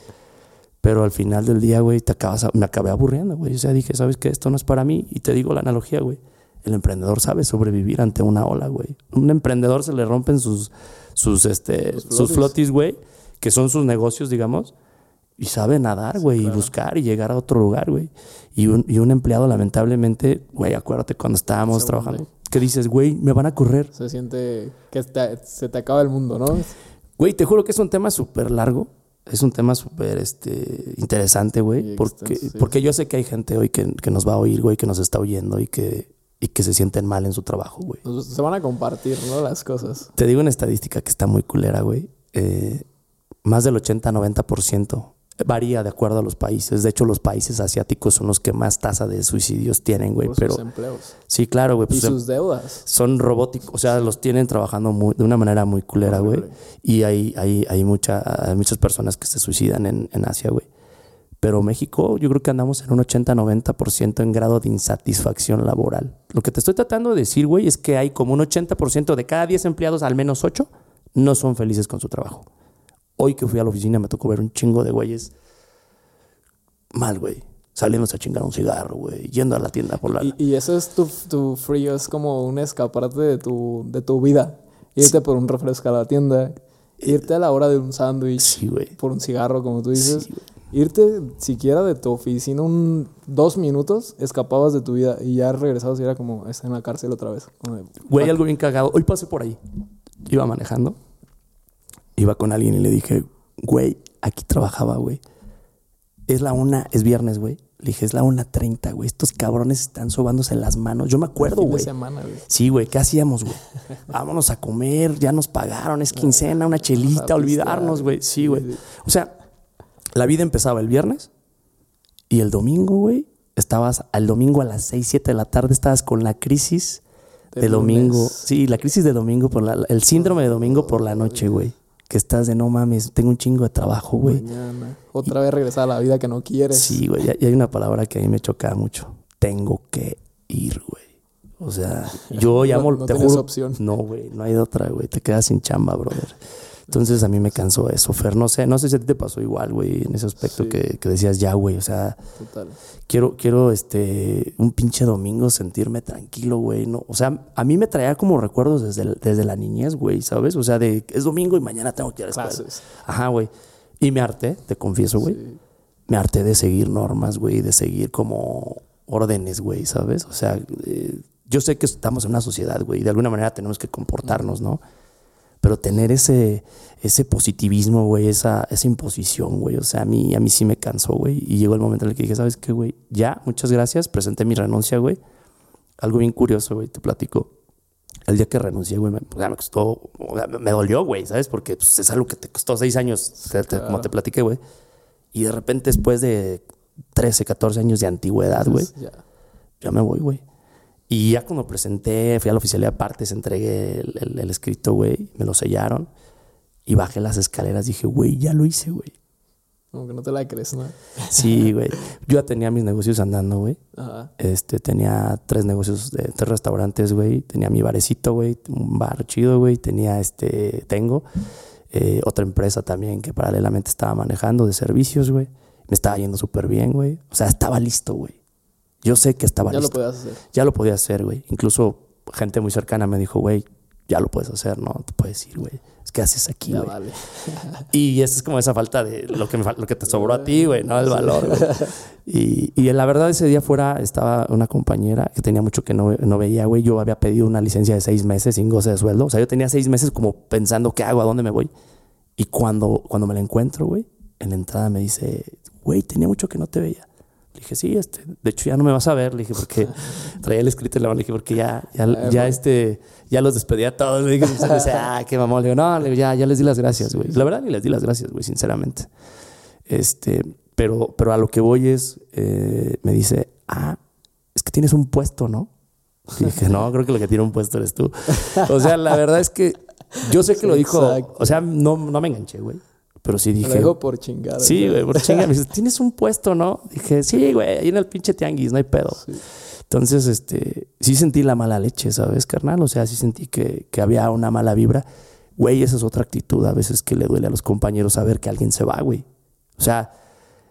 Pero al final del día, güey, te acabas me acabé aburriendo, güey. O sea, dije, ¿sabes qué? Esto no es para mí. Y te digo la analogía, güey. El emprendedor sabe sobrevivir ante una ola, güey. Un emprendedor se le rompen sus, sus, este, Sus sus flotis. flotis, güey, que son sus negocios, digamos. Y sabe nadar, güey, y claro. buscar y llegar a otro lugar, güey. Y un, y un empleado, lamentablemente, güey, acuérdate cuando estábamos trabajando, que dices, güey, me van a correr. Se siente que te- se te acaba el mundo, ¿no? Güey, te juro que es un tema súper largo. Es un tema súper este, interesante, güey. Porque, porque yo sé que hay gente hoy que, que nos va a oír, güey, que nos está oyendo y que, y que se sienten mal en su trabajo, güey. Nos- Se van a compartir, ¿no? Las cosas. Te digo una estadística que está muy culera, güey. Eh, más del 80-90% Varía de acuerdo a los países. De hecho, los países asiáticos son los que más tasa de suicidios tienen, güey. Pero sus empleos. sí, claro, güey. Y pues, em- sus deudas. son robóticos, o sea, los tienen trabajando muy- de una manera muy culera, güey. Y hay, hay, hay, mucha, hay muchas personas que se suicidan en, en Asia, güey. Pero México, yo creo que andamos en un 80-90% en grado de insatisfacción laboral. Lo que te estoy tratando de decir, güey, es que hay como un 80% de cada 10 empleados, al menos 8, no son felices con su trabajo. Hoy que fui a la oficina me tocó ver un chingo de güeyes mal, güey. Saliéndose a chingar un cigarro, güey. Yendo a la tienda por la... Y, y eso es tu, tu frío, es como un escaparate de tu, de tu vida. Irte por un refresco a la tienda, irte a la hora de un sándwich, Sí, güey. por un cigarro, como tú dices. Sí. Irte siquiera de tu oficina un dos minutos, escapabas de tu vida y ya regresabas y era como estar en la cárcel otra vez. Güey, algo bien cagado. Hoy pasé por ahí. Iba manejando. Iba con alguien y le dije, güey, aquí trabajaba, güey. Es la una, es viernes, güey. Le dije, es la una treinta, güey. Estos cabrones están sobándose las manos. Yo me acuerdo, güey. Sí, güey, ¿qué hacíamos, güey? *laughs* Vámonos a comer, ya nos pagaron, es quincena, una chelita, a olvidarnos, güey. Sí, güey. O sea, la vida empezaba el viernes y el domingo, güey, estabas al domingo a las 6, 7 de la tarde, estabas con la crisis de domingo. Sí, la crisis de domingo por la, el síndrome de domingo por la noche, güey. Que estás de no mames, tengo un chingo de trabajo, güey. Mañana. Otra vez regresar a la vida que no quieres. Sí, güey. Y hay una palabra que a mí me choca mucho. Tengo que ir, güey. O sea, *laughs* yo llamo, no te tienes juro. opción. No, güey, no hay de otra, güey. Te quedas sin chamba, brother. Entonces a mí me cansó eso, Fer. No sé, no sé si a ti te pasó igual, güey, en ese aspecto Sí. que, que decías ya, güey. O sea, Total. quiero, quiero, este, un pinche domingo sentirme tranquilo, güey. No, o sea, a mí me traía como recuerdos desde, el- desde la niñez, güey, ¿sabes? O sea, de es domingo y mañana tengo que ir a la escuela. Ajá, güey. Y me harté, te confieso, güey. Sí. Me harté de seguir normas, güey, de seguir como órdenes, güey, ¿sabes? O sea, eh, yo sé que estamos en una sociedad, güey, y de alguna manera tenemos que comportarnos, ¿no? Pero tener ese, ese positivismo, güey, esa, esa imposición, güey, o sea, a mí, a mí sí me cansó, güey. Y llegó el momento en el que dije, ¿sabes qué, güey? Ya, muchas gracias, presenté mi renuncia, güey. Algo bien curioso, güey, te platico. El día que renuncié, güey, me, me costó, me dolió, güey, ¿sabes? Porque pues, es algo que te costó seis años, como te platiqué, güey. Y de repente, después de 13, 14 años de antigüedad, güey, Ya. ya me voy, güey. Y ya cuando presenté, fui a la oficialía de partes, entregué el, el- el escrito, güey, me lo sellaron. Y bajé las escaleras, dije, güey, ya lo hice, güey. Como que no te la crees, ¿no? Sí, güey. Yo ya tenía mis negocios andando, güey. Ajá. Este, tenía tres negocios, de, tres restaurantes, güey. Tenía mi barecito, güey. Un bar chido, güey. Tenía este, tengo eh, otra empresa también que paralelamente estaba manejando de servicios, güey. Me estaba yendo súper bien, güey. O sea, estaba listo, güey. Yo sé que estaba Ya lo listo. podías hacer. ya lo podía hacer, güey. Incluso gente muy cercana me dijo, güey, ya lo puedes hacer, no te puedes ir, güey. Es que haces aquí, Ya güey. vale. *laughs* Y esa es como esa falta de lo que, me, lo que te sobró a ti, *laughs* güey, ¿no? El valor, güey. Y, y la verdad, ese día fuera estaba una compañera que tenía mucho que no, no veía, güey. Yo había pedido una licencia de seis meses sin goce de sueldo. O sea, yo tenía seis meses como pensando, ¿qué hago? ¿A dónde me voy? Y cuando, cuando me la encuentro, güey, en la entrada me dice, güey, tenía mucho que no te veía. Le dije, sí, este, de hecho ya no me vas a ver, le dije, porque *laughs* traía el escrito en la mano, le dije, porque ya, ya, Ay, ya este, ya los despedí a todos. Le dije, ah, qué mamón. Le digo, no, le digo, ya, ya les di las gracias, güey. La verdad, ni les di las gracias, güey, sinceramente. Este, pero, pero a lo que voy es, eh, me dice, ah, es que tienes un puesto, ¿no? Y dije, no, creo que lo que tiene un puesto eres tú. O sea, la verdad es que yo sé que Sí, lo dijo, exacto. o sea, no, no me enganché, güey. Pero sí Lo dije, digo por chingar. Sí, güey, por chinga. Me dice, *laughs* ¿tienes un puesto, no? Dije, sí, güey, ahí en el pinche tianguis, no hay pedo. Entonces, este, sí sentí la mala leche, ¿sabes, carnal? O sea, sí sentí que, que había una mala vibra. Güey, esa es otra actitud a veces que le duele a los compañeros saber que alguien se va, güey. O sea,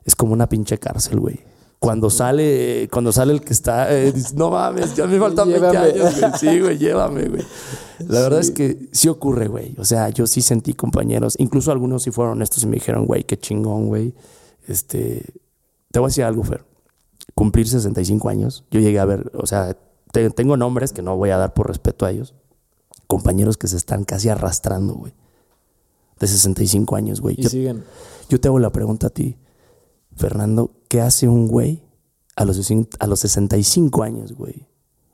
es como una pinche cárcel, güey. Cuando sale, cuando sale el que está, eh, dice, no mames, ya me faltan 20 Llévame. años, güey. Sí, güey, llévame, güey. La verdad es que sí ocurre, güey. O sea, yo sí sentí compañeros, incluso algunos sí fueron honestos y me dijeron, güey, qué chingón, güey. Este, te voy a decir algo, Fer. Cumplir 65 años, yo llegué a ver, o sea, te- tengo nombres que no voy a dar por respeto a ellos. Compañeros que se están casi arrastrando, güey. De 65 años, güey. Y Yo, siguen. yo te hago la pregunta a ti, Fernando, ¿qué hace un güey a los, a los 65 años, güey?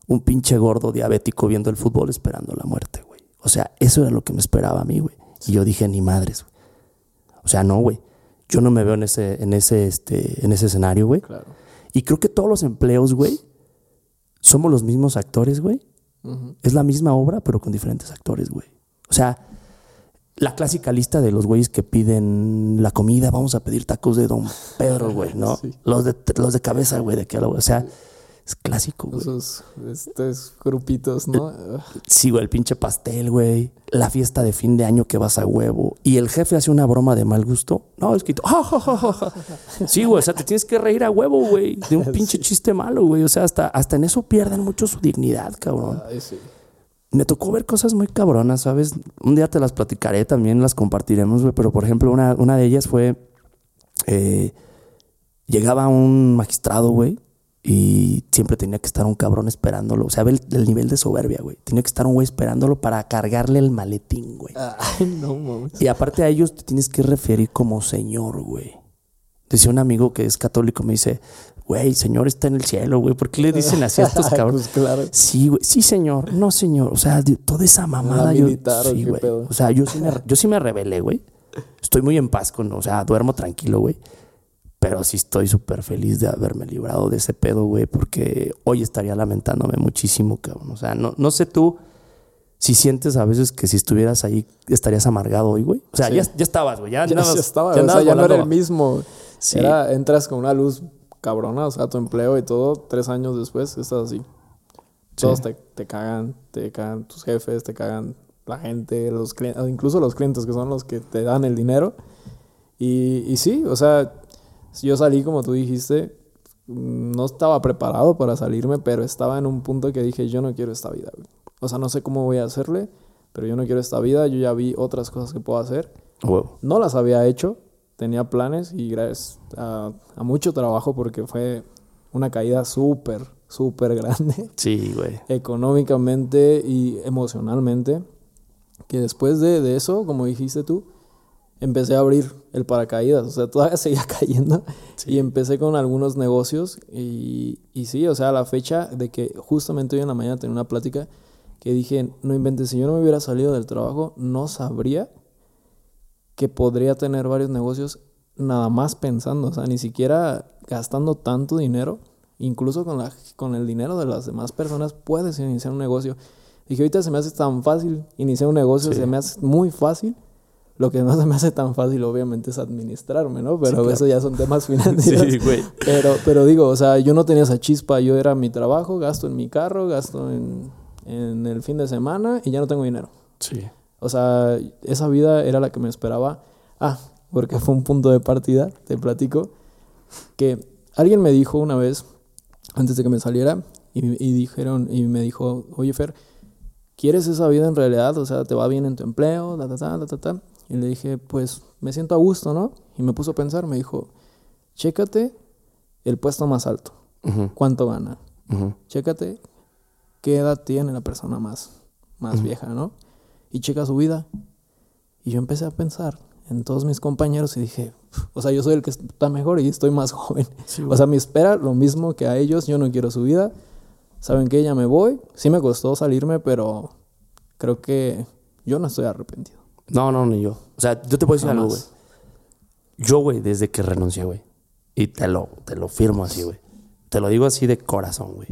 Un pinche gordo diabético viendo el fútbol esperando la muerte, güey. O sea, eso era lo que me esperaba a mí, güey. Y yo dije, ni madres, güey. O sea, no, güey. Yo no me veo en ese, en ese, este, en ese escenario, güey. Claro. Y creo que todos los empleos, güey, somos los mismos actores, güey. Es la misma obra, pero con diferentes actores, güey. O sea, la clásica lista de los güeyes que piden la comida, vamos a pedir tacos de Don Pedro, güey, ¿no? *laughs* Sí. Los, de, los de cabeza, güey, de que O sea, es clásico, güey. Esos estos grupitos, ¿no? Sí, güey, el pinche pastel, güey. La fiesta de fin de año que vas a huevo. Y el jefe hace una broma de mal gusto. No, es que... ¡Ja, ja, ja, ja, ja! Sí, güey, o sea, te tienes que reír a huevo, güey. De un *laughs* pinche chiste malo, güey. O sea, hasta, hasta en eso pierden mucho su dignidad, cabrón. Ay, sí. Me tocó ver cosas muy cabronas, ¿sabes? Un día te las platicaré, también las compartiremos, güey. Pero, por ejemplo, una, una de ellas fue... eh, llegaba un magistrado, güey, y siempre tenía que estar un cabrón esperándolo. O sea, ve el, el nivel de soberbia, güey. Tenía que estar un güey esperándolo para cargarle el maletín, güey. Ay, no mames. Y aparte a ellos te tienes que referir como señor, güey. Decía un amigo que es católico, me dice, güey, señor está en el cielo, güey. ¿Por qué le dicen así a estos *laughs* cabrones? Pues claro. Sí, güey. Sí, señor. No, señor. O sea, toda esa mamada. yo, militar, ¿o sí, güey. pedo? O sea, yo sí, me, *laughs* yo sí me rebelé, güey. Estoy muy en paz con, o sea, duermo tranquilo, güey. Pero sí estoy súper feliz de haberme librado de ese pedo, güey, porque hoy estaría lamentándome muchísimo, cabrón. O sea, no, no sé tú si sientes a veces que si estuvieras ahí estarías amargado hoy, güey. O sea, Sí. ya, ya estabas, güey. Ya, Ya, ya estaba, ya o sea, ya no era el mismo. Sí. Era, entras con una luz cabrona, o sea, tu empleo y todo, tres años después estás así. Todos te, te cagan, te cagan tus jefes, te cagan la gente, los clientes, incluso los clientes que son los que te dan el dinero. Y, y sí, o sea, yo salí como tú dijiste, mm, no estaba preparado para salirme, pero estaba en un punto que dije, yo no quiero esta vida. güey. O sea, no sé cómo voy a hacerle, pero yo no quiero esta vida, yo ya vi otras cosas que puedo hacer. No las había hecho, tenía planes y gracias a, a mucho trabajo porque fue una caída súper, súper grande *laughs* Sí, güey. económicamente y emocionalmente. Que después de, de eso, como dijiste tú, empecé a abrir el paracaídas. O sea, todavía *laughs* seguía cayendo. Y empecé con algunos negocios. Y, y sí, o sea, a la fecha de que justamente hoy en la mañana tenía una plática que dije, no inventes, si yo no me hubiera salido del trabajo, no sabría que podría tener varios negocios nada más pensando, o sea, ni siquiera gastando tanto dinero, incluso con, la, con el dinero de las demás personas puedes iniciar un negocio. Dije, ahorita se me hace tan fácil iniciar un negocio, Sí. se me hace muy fácil. Lo que no se me hace tan fácil, obviamente, es administrarme, ¿no? Pero claro. eso ya son temas *laughs* financieros. Sí, güey. Pero, pero digo, o sea, yo no tenía esa chispa, yo era mi trabajo, gasto en mi carro, gasto en, en el fin de semana y ya no tengo dinero. Sí. O sea, esa vida era la que me esperaba. Ah, porque fue un punto de partida, te platico, que alguien me dijo una vez, antes de que me saliera, y, y dijeron, y me dijo, oye Fer, ¿quieres esa vida en realidad? O sea, ¿te va bien en tu empleo? Ta, ta, ta, ta. Y le dije, pues me siento a gusto, ¿no? Y me puso a pensar, me dijo, chécate el puesto más alto, cuánto gana, ujú. chécate qué edad tiene la persona más, más vieja, ¿no? Y checa su vida. Y yo empecé a pensar en todos mis compañeros y dije, o sea, yo soy el que está mejor y estoy más *laughs* joven. Sí, o sea, me espera lo mismo que a ellos, yo no quiero su vida. ¿Saben qué? Ya me voy. Sí me costó salirme, pero creo que yo no estoy arrepentido. No, no, ni yo. O sea, yo te puedo decir algo, güey. Jamás. Yo, güey, desde que renuncié, güey. Y te lo, te lo firmo así, güey. Te lo digo así de corazón, güey.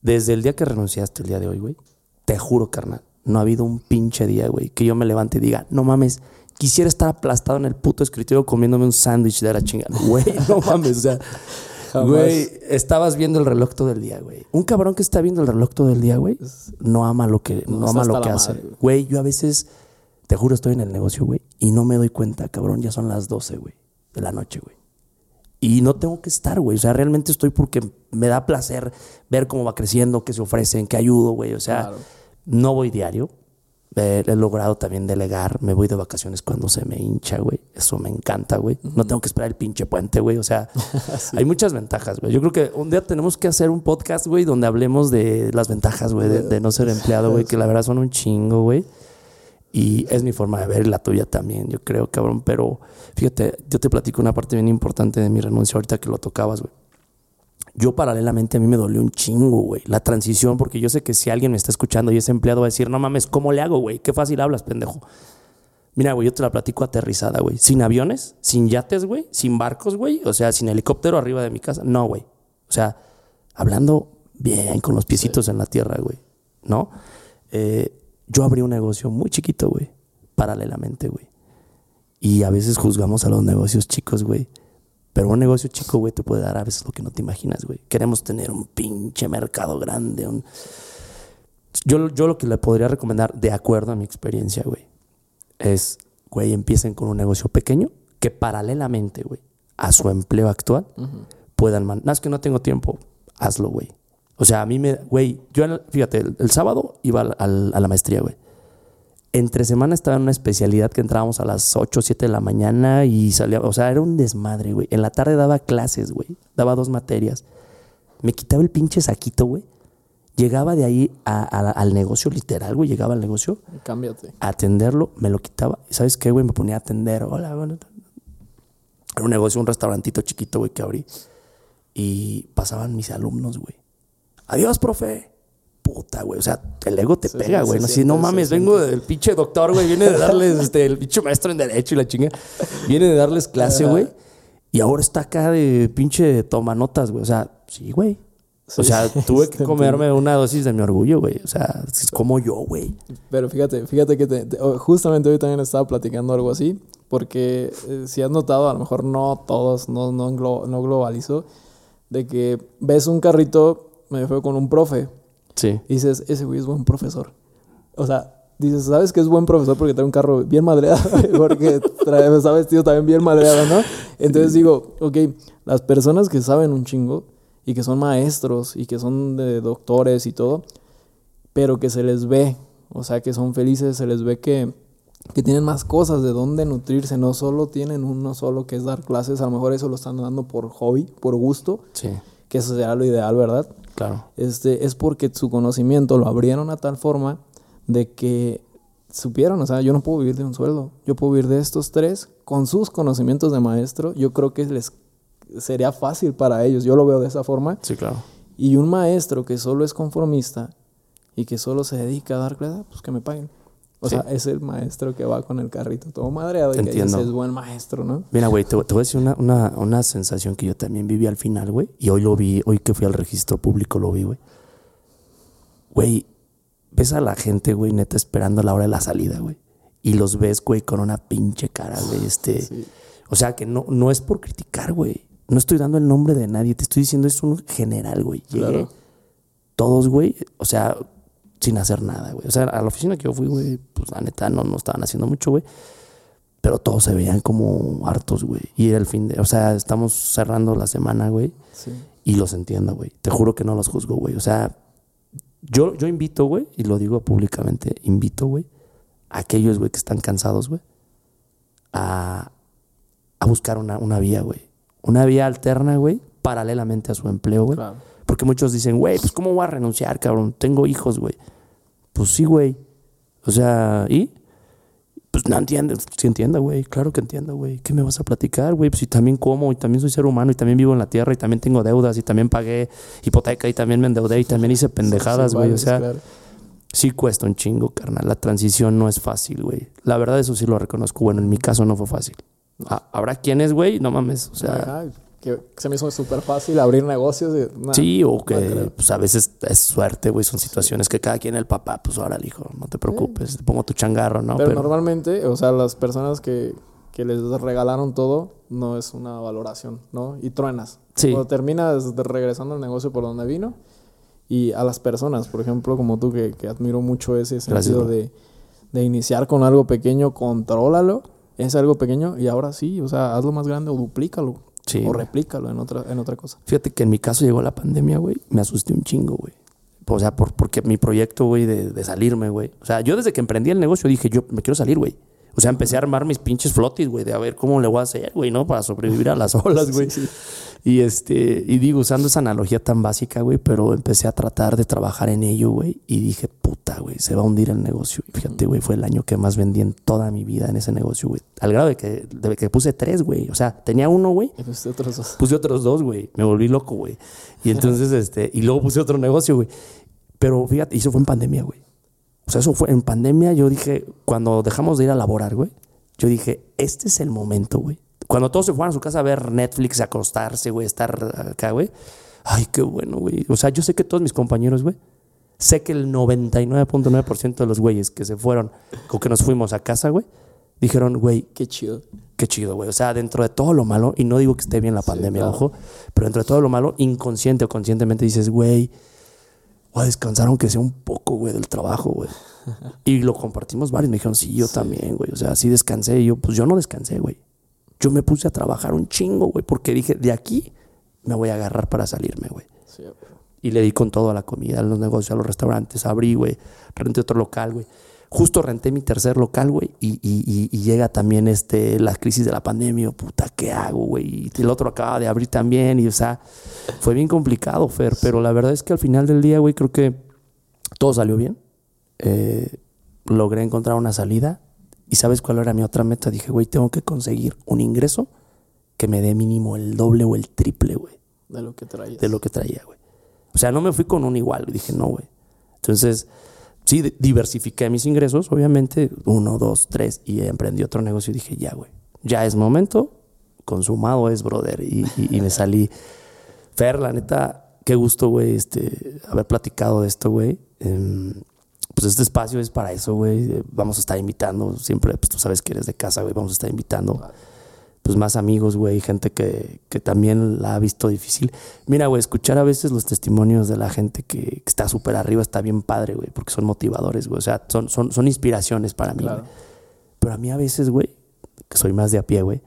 Desde el día que renunciaste el día de hoy, güey. Te juro, carnal. No ha habido un pinche día, güey, que yo me levante y diga, no mames, quisiera estar aplastado en el puto escritorio comiéndome un sándwich de la chingada. *laughs* Güey, no mames, o sea. Güey, estabas viendo el reloj todo el día, güey. Un cabrón que está viendo el reloj todo el día, güey, no ama lo que, no, No, ama lo que hace. güey. Güey, yo a veces, te juro, estoy en el negocio, güey, y no me doy cuenta, cabrón, ya son las 12, güey, de la noche, güey. Y no tengo que estar, güey. O sea, realmente estoy porque me da placer ver cómo va creciendo, qué se ofrecen, qué ayudo, güey. O sea, Claro. No voy diario. Eh, he logrado también delegar. Me voy de vacaciones cuando se me hincha, güey. Eso me encanta, güey. No tengo que esperar el pinche puente, güey. O sea, *laughs* hay muchas ventajas, güey. Yo creo que un día tenemos que hacer un podcast, güey, donde hablemos de las ventajas, güey, de, de no ser empleado, güey, que la verdad son un chingo, güey. Y es mi forma de ver y la tuya también, yo creo, cabrón. Pero fíjate, yo te platico una parte bien importante de mi renuncia ahorita que lo tocabas, güey. Yo paralelamente a mí me dolió un chingo, güey, la transición, porque yo sé que si alguien me está escuchando y es empleado va a decir, no mames, ¿cómo le hago, güey? Qué fácil hablas, pendejo. Mira, güey, yo te la platico aterrizada, güey. Sin aviones, sin yates, güey, sin barcos, güey. O sea, sin helicóptero arriba de mi casa. No, güey. O sea, hablando bien, con los piecitos en la tierra, güey. ¿No? Eh, yo abrí un negocio muy chiquito, güey. Paralelamente, güey. Y a veces juzgamos a los negocios chicos, güey. Pero un negocio chico, güey, te puede dar a veces lo que no te imaginas, güey. Queremos tener un pinche mercado grande. Un... Yo, yo lo que le podría recomendar, de acuerdo a mi experiencia, güey, es, güey, empiecen con un negocio pequeño que paralelamente, güey, a su empleo actual puedan... Man no, es que no tengo tiempo. Hazlo, güey. O sea, a mí me... Güey, yo, fíjate, el, sábado iba a la maestría, güey. Entre semana estaba en una especialidad que entrábamos a las 8 o 7 de la mañana y salía... O sea, era un desmadre, güey. En la tarde daba clases, güey. Daba dos materias. Me quitaba el pinche saquito, güey Llegaba de ahí al negocio, literal, güey. Llegaba al negocio. Cámbiate. A atenderlo, me lo quitaba. ¿Y sabes qué, güey? Me ponía a atender. Hola, bueno. Era un negocio, un restaurantito chiquito, güey, que abrí. Y pasaban mis alumnos, güey. Adiós, profe. Puta, güey. O sea, el ego te pega, güey. no, si no mames, vengo del pinche doctor, güey. Viene de darles, este, el pinche maestro en Derecho y la chinga. Viene de darles clase, güey. Y ahora está acá de pinche toma notas, güey. O sea, sí, güey o sea, *laughs* tuve que comerme una dosis de mi orgullo, güey. O sea, es como yo, güey. Pero fíjate, fíjate que justamente hoy también estaba platicando algo así. Porque eh, si has notado, a lo mejor no todos, no, no, no globalizo, de que ves un carrito, me fue con un profe. Sí. Y dices, ese güey es buen profesor. O sea, dices, ¿sabes que es buen profesor? Porque trae un carro bien madreado, *laughs* porque trae, está vestido también bien madreado, ¿no? Entonces digo, ok, las personas que saben un chingo y que son maestros y que son de doctores y todo, pero que se les ve, o sea, que son felices, se les ve que, que tienen más cosas de dónde nutrirse, no solo tienen uno solo que es dar clases, a lo mejor eso lo están dando por hobby, por gusto, sí. Que eso será lo ideal, ¿verdad? Claro. Este, es porque su conocimiento lo abrieron a tal forma de que supieron, o sea, yo no puedo vivir de un sueldo, yo puedo vivir de estos tres con sus conocimientos de maestro, yo creo que les sería fácil para ellos. Yo lo veo de esa forma. Sí, claro. Y un maestro que solo es conformista y que solo se dedica a dar clases, pues que me paguen. O sea, es el maestro que va con el carrito todo madreado y Entiendo. que es buen maestro, ¿no? Mira, güey, te, voy a decir una, una, una, sensación que yo también viví al final, güey. Y hoy lo vi, hoy que fui al registro público lo vi, güey. Güey, ves a la gente, güey, neta, esperando la hora de la salida, güey. Y los ves, güey, con una pinche cara, de este... O sea, que no, no es por criticar, güey no estoy dando el nombre de nadie, te estoy diciendo es un general, güey. Llegué, todos, güey, o sea, sin hacer nada, güey. O sea, a la oficina que yo fui, güey, pues la neta no, no estaban haciendo mucho, güey. Pero todos se veían como hartos, güey. Y era el fin de, o sea, estamos cerrando la semana, güey. Sí. Y los entiendo, güey. Te juro que no los juzgo, güey. O sea, yo, yo invito, güey, y lo digo públicamente, invito, güey, a aquellos, güey, que están cansados, güey, a, a buscar una, una vía, güey una vía alterna, güey, paralelamente a su empleo, güey. Porque muchos dicen, güey, pues ¿cómo voy a renunciar, cabrón? Tengo hijos, güey. Pues sí, güey. O sea, ¿y? Pues no entiendo. Sí entiendo, güey. Claro que entiendo, güey. ¿Qué me vas a platicar, güey? Pues si también como y también soy ser humano y también vivo en la tierra y también tengo deudas y también pagué hipoteca y también me endeudé y también hice *laughs* pendejadas, güey. o sea, sí cuesta un chingo, carnal. La transición no es fácil, güey. La verdad, eso sí lo reconozco. Bueno, en mi caso no fue fácil. Ah, habrá quienes, güey, no mames. O sea. Que se me hizo súper fácil abrir negocios. sí, o que pues, a veces es suerte, güey. Son situaciones que cada quien el papá, pues ahora el hijo, no te preocupes, te pongo tu changarro, ¿no? Pero, normalmente, o sea, las personas que, que, les regalaron todo, no es una valoración, ¿no? Y truenas. Sí. Cuando terminas regresando al negocio por donde vino. Y a las personas, por ejemplo, como tú, que, que admiro mucho ese sentido de, de iniciar con algo pequeño, contrólalo es algo pequeño y ahora sí, o sea, hazlo más grande o duplícalo. O replícalo en otra, en otra cosa. Fíjate que en mi caso llegó la pandemia, güey. Me asusté un chingo, güey. O sea, por, porque mi proyecto, güey, de, de salirme, güey. O sea, yo desde que emprendí el negocio dije, yo me quiero salir, güey. O sea, empecé a armar mis pinches flotis, güey, de a ver cómo le voy a hacer, güey, ¿no? Para sobrevivir a las *laughs* olas, güey. Y este, y digo, usando esa analogía tan básica, güey, pero empecé a tratar de trabajar en ello, güey. Y dije, puta, güey, se va a hundir el negocio. Y fíjate, güey, fue el año que más vendí en toda mi vida en ese negocio, güey. Al grado de que, de que puse tres, güey. O sea, tenía uno, güey. Puse otros dos. Puse otros dos, güey. Me volví loco, güey. Y entonces, *laughs* este, y luego puse otro negocio, güey. Pero fíjate, y eso fue en pandemia, güey. O sea, eso fue en pandemia. Yo dije, cuando dejamos de ir a laborar, güey, yo dije, este es el momento, güey. Cuando todos se fueron a su casa a ver Netflix, a acostarse, güey, estar acá, güey. Ay, qué bueno, güey. O sea, yo sé que todos mis compañeros, güey, sé que el 99.9% de los güeyes que se fueron o que nos fuimos a casa, güey, dijeron, güey, Qué chido. qué chido, güey. O sea, dentro de todo lo malo, y no digo que esté bien la pandemia, claro. ojo, pero dentro de todo lo malo, inconsciente o conscientemente dices, güey, voy a descansar aunque sea un poco, güey, del trabajo, güey. *laughs* y lo compartimos varios. Me dijeron, sí, yo también, güey. O sea, sí descansé. Y yo, pues yo no descansé, güey. Yo me puse a trabajar un chingo, güey, porque dije, de aquí me voy a agarrar para salirme, güey. Sí, güey. Y le di con todo a la comida, a los negocios, a los restaurantes. Abrí, güey. Renté otro local, güey. Justo renté mi tercer local, güey. Y, y- y- y llega también este, la crisis de la pandemia. Puta, ¿qué hago, güey? Y el otro acaba de abrir también. Y, o sea, fue bien complicado, Fer. Pero la verdad es que al final del día, güey, creo que todo salió bien. Eh, logré encontrar una salida. ¿Y sabes cuál era mi otra meta? Dije, güey, tengo que conseguir un ingreso que me dé mínimo el doble o el triple, güey De lo que traías. de lo que traía, güey. O sea, no me fui con un igual. Dije, no, güey. Entonces, sí, di- diversifiqué mis ingresos, obviamente, uno, dos, tres, y emprendí otro negocio y dije, ya, güey, ya es momento, consumado es, brother. Y, y- y me salí. Fer, la neta, qué gusto, güey, este, haber platicado de esto, güey. Em, pues este espacio es para eso, güey. Eh, Vamos a estar invitando, siempre, pues tú sabes que eres de casa, güey, vamos a estar invitando pues más amigos, güey, gente que, que también la ha visto difícil. Mira, güey, escuchar a veces los testimonios de la gente que, que está súper arriba está bien padre, güey, porque son motivadores, güey. O sea, son, son, son inspiraciones para mí. Claro. güey. Pero a mí a veces, güey, que soy más de a pie, güey,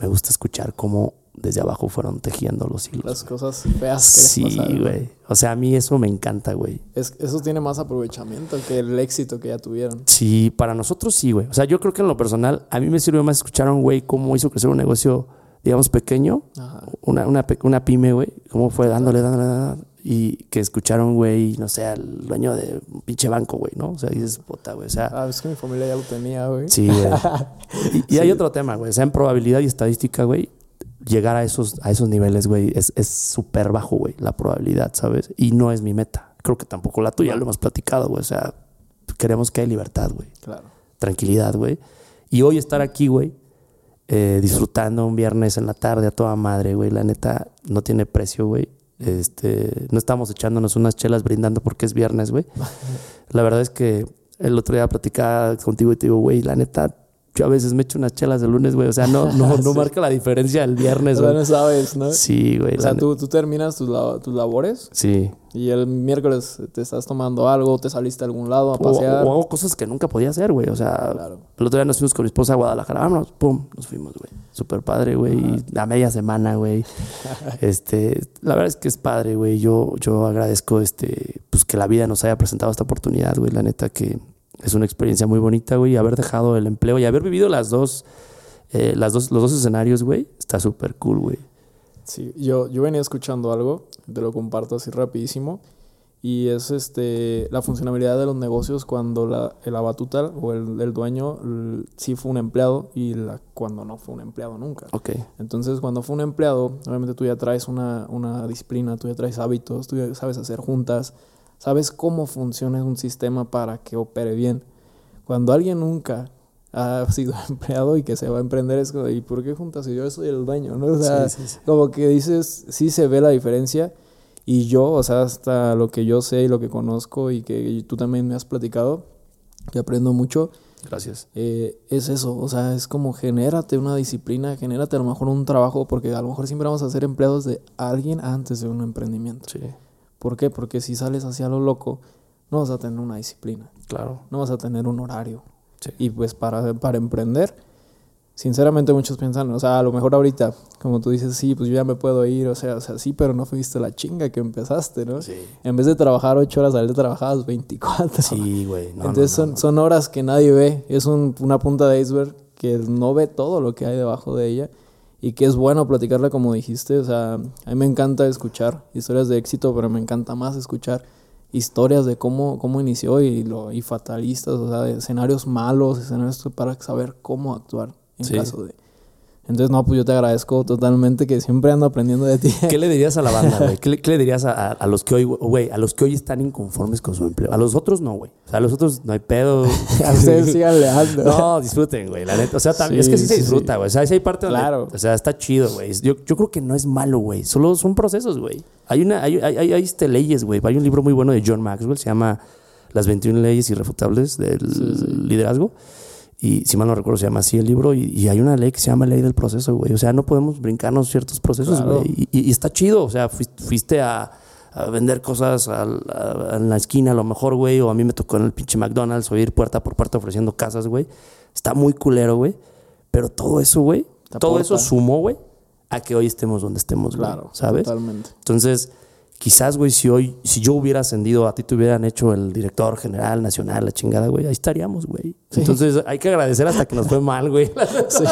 me gusta escuchar cómo desde abajo fueron tejiendo los hilos. Las cosas feas que les Sí, güey. O sea, a mí eso me encanta, güey. Es- eso tiene más aprovechamiento que el éxito que ya tuvieron. Sí, para nosotros sí, güey. O sea, yo creo que en lo personal, a mí me sirve más escuchar a un güey cómo hizo crecer un negocio, digamos, pequeño, Ajá. una, una, una pyme, güey, cómo fue dándole, dándole, dándole, y que escucharon, güey, no sé, al dueño de un pinche banco, güey, ¿no? O sea, dices, puta, güey, o sea, Ah, es que mi familia ya lo tenía, güey. sí, güey. *laughs* Y, y hay otro tema, güey, o sea, en probabilidad y estadística, güey, llegar a esos, a esos niveles, güey, es es súper bajo, güey, la probabilidad, ¿sabes? Y no es mi meta. Creo que tampoco la tuya, lo hemos platicado, güey, o sea, queremos que haya libertad, güey Claro. tranquilidad, güey. Y hoy estar aquí, güey, eh, disfrutando un viernes en la tarde a toda madre, güey, la neta no tiene precio, güey. Este, no estamos echándonos unas chelas brindando porque es viernes, güey. *laughs* La verdad es que el otro día platicaba contigo y te digo, güey, la neta, yo a veces me echo unas chelas el lunes, güey. O sea, no, no, *laughs* no Sí. marca la diferencia el viernes, O sea, güey. no sabes, ¿no? Sí, güey. O sea, tú, tú terminas tus, tus labores Sí. y el miércoles te estás tomando algo, te saliste a algún lado a pasear. o hago cosas que nunca podía hacer, güey. O sea, Claro. el otro día nos fuimos con mi esposa a Guadalajara. Vámonos, pum, nos fuimos, güey. Súper padre, güey. A media semana, güey. *laughs* este, la verdad es que es padre, güey. Yo, yo agradezco este, pues que la vida nos haya presentado esta oportunidad, güey. La neta que es una experiencia muy bonita, güey. Haber dejado el empleo y haber vivido las dos, eh, las dos, los dos escenarios, güey, está súper cool, güey. Sí, yo, yo venía escuchando algo, te lo comparto así rapidísimo, y es este la funcionalidad de los negocios cuando la, el abatutal o el, el dueño sí fue un empleado y la, cuando no fue un empleado nunca. Ok. Entonces, cuando fue un empleado, obviamente tú ya traes una, una disciplina, tú ya traes hábitos, tú ya sabes hacer juntas, sabes cómo funciona un sistema para que opere bien. Cuando alguien nunca ha sido *laughs* empleado y que se va a emprender, es como, ¿y por qué juntas si yo soy el dueño? ¿no? O sea, Sí, sí, sí. como que dices, sí se ve la diferencia. Y yo, o sea, hasta lo que yo sé y lo que conozco y que tú también me has platicado, que aprendo mucho, Gracias. eh, es eso, o sea, es como genérate una disciplina, genérate a lo mejor un trabajo, porque a lo mejor siempre vamos a ser empleados de alguien antes de un emprendimiento. Sí, ¿Por qué? Porque si sales hacia lo loco, no vas a tener una disciplina, claro. no vas a tener un horario. Sí. Y pues para, para emprender, sinceramente muchos piensan, o sea, a lo mejor ahorita, como tú dices, sí, pues yo ya me puedo ir, o sea, o sea, sí, pero no fuiste la chinga que empezaste, ¿no? Sí. En vez de trabajar ocho horas al día, trabajabas 24. Sí, güey. No, Entonces no, son, son horas que nadie ve. Es un- una punta de iceberg que no ve todo lo que hay debajo de ella. Y que es bueno platicarla como dijiste. O sea, a mí me encanta escuchar historias de éxito, pero me encanta más escuchar historias de cómo, cómo inició y, lo, y fatalistas, o sea, de escenarios malos, escenarios para saber cómo actuar en Sí. caso de... Entonces, no, pues yo te agradezco totalmente que siempre ando aprendiendo de ti. ¿Qué le dirías a la banda, güey? *laughs* ¿Qué, le- qué le dirías a, a- a los que hoy, güey, a los que hoy están inconformes con su empleo? A los otros no, güey. O sea, a los otros no hay pedo. *laughs* A ustedes sigan leando. No, disfruten, güey, la neta. O sea, también, Sí, es que sí se disfruta, güey. O sea, sí hay parte donde- Claro. O sea, está chido, güey. Yo, yo creo que no es malo, güey. Solo son procesos, güey. Hay una, hay, hay, hay, hay, este, leyes, güey. Hay un libro muy bueno de John Maxwell, se llama Las 21 leyes irrefutables del liderazgo. Y si mal no recuerdo, se llama así el libro. Y, y hay una ley que se llama ley del proceso, güey. O sea, no podemos brincarnos ciertos procesos, Claro. güey. Y, está chido. O sea, fuiste, fuiste a, a vender cosas a- en la esquina a lo mejor, güey. O a mí me tocó en el pinche McDonald's o ir puerta por puerta ofreciendo casas, güey. Está muy culero, güey. Pero todo eso, güey. Todo eso sumó, güey, a que hoy estemos donde estemos, güey. Claro, ¿Sabes? Totalmente. Entonces, quizás, güey, si hoy, si yo hubiera ascendido, a ti te hubieran hecho el director general nacional, la chingada, güey, ahí estaríamos, güey. Entonces, hay que agradecer hasta que nos fue mal, güey. *laughs* Sí,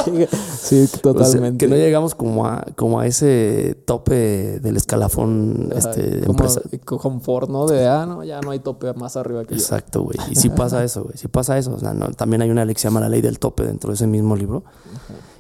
sí, O sea, totalmente. que no llegamos como a, como a ese tope del escalafón este, como empresa. co- confort, ¿no? De, ah, no, ya no hay tope más arriba que yo. Exacto, güey. *laughs* Y si pasa eso, güey. Si pasa eso. O sea, no, también hay una ley que se llama la ley del tope dentro de ese mismo libro.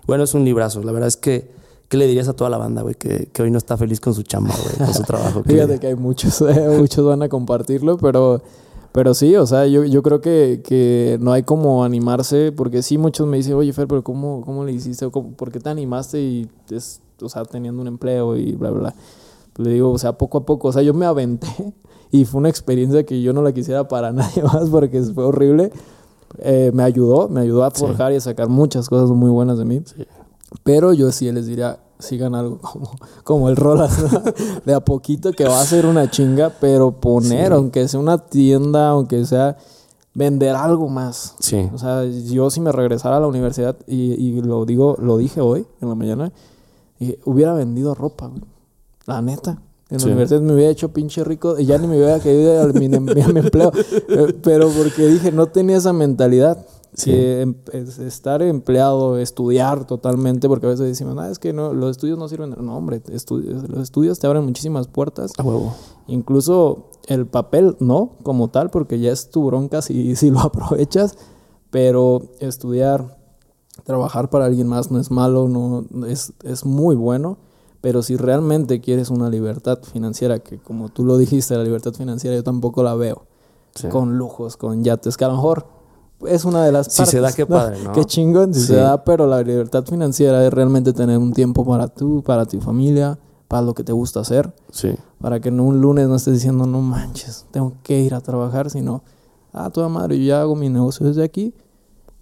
Bueno, es un librazo. La verdad es que, ¿qué le dirías a toda la banda, güey? Que, que hoy no está feliz con su chamba, güey, con su *laughs* trabajo. ¿Qué le Fíjate que hay muchos, eh, *laughs* muchos van a compartirlo, pero, pero sí, o sea, yo, yo creo que, que no hay como animarse, porque sí, muchos me dicen, oye, Fer, pero ¿cómo, cómo le hiciste? ¿O cómo- ¿Por qué te animaste y, es, o sea, teniendo un empleo y bla, bla, bla? Pues le digo, o sea, poco a poco, o sea, yo me aventé *laughs* y fue una experiencia que yo no la quisiera para nadie más porque fue horrible. Eh, me ayudó, me ayudó a Sí. forjar y a sacar muchas cosas muy buenas de mí. Sí. Pero yo sí les diría, sigan algo como, como el Rolas, ¿no? de a poquito que va a ser una chinga, pero poner, Sí. aunque sea una tienda, aunque sea vender algo más. Sí. O sea, yo si me regresara a la universidad y, y lo digo, lo dije hoy en la mañana, dije, hubiera vendido ropa, güey. La neta. En Sí. la universidad me hubiera hecho pinche rico y ya ni me hubiera querido a mi, mi- mi empleo. *laughs* Pero porque dije, no tenía esa mentalidad. Sí. Que em- es- estar empleado, estudiar totalmente, porque a veces decimos, "Ah, es que no, los estudios no sirven. No, hombre, estu- los estudios te abren muchísimas puertas. A huevo. Incluso el papel no, como tal, porque ya es tu bronca si, *laughs* si lo aprovechas, pero estudiar, trabajar para alguien más no es malo, no es, es muy bueno, pero si realmente quieres una libertad financiera, que como tú lo dijiste, la libertad financiera yo tampoco la veo, Sí. con lujos, con yates, que a lo mejor es una de las Si partes. se da, qué padre, ¿no? Qué chingón si Sí. se da, pero la libertad financiera es realmente tener un tiempo para tú, para tu familia, para lo que te gusta hacer Sí. para que no un lunes no estés diciendo, no manches, tengo que ir a trabajar, sino, ah, toda madre, yo ya hago mi negocio desde aquí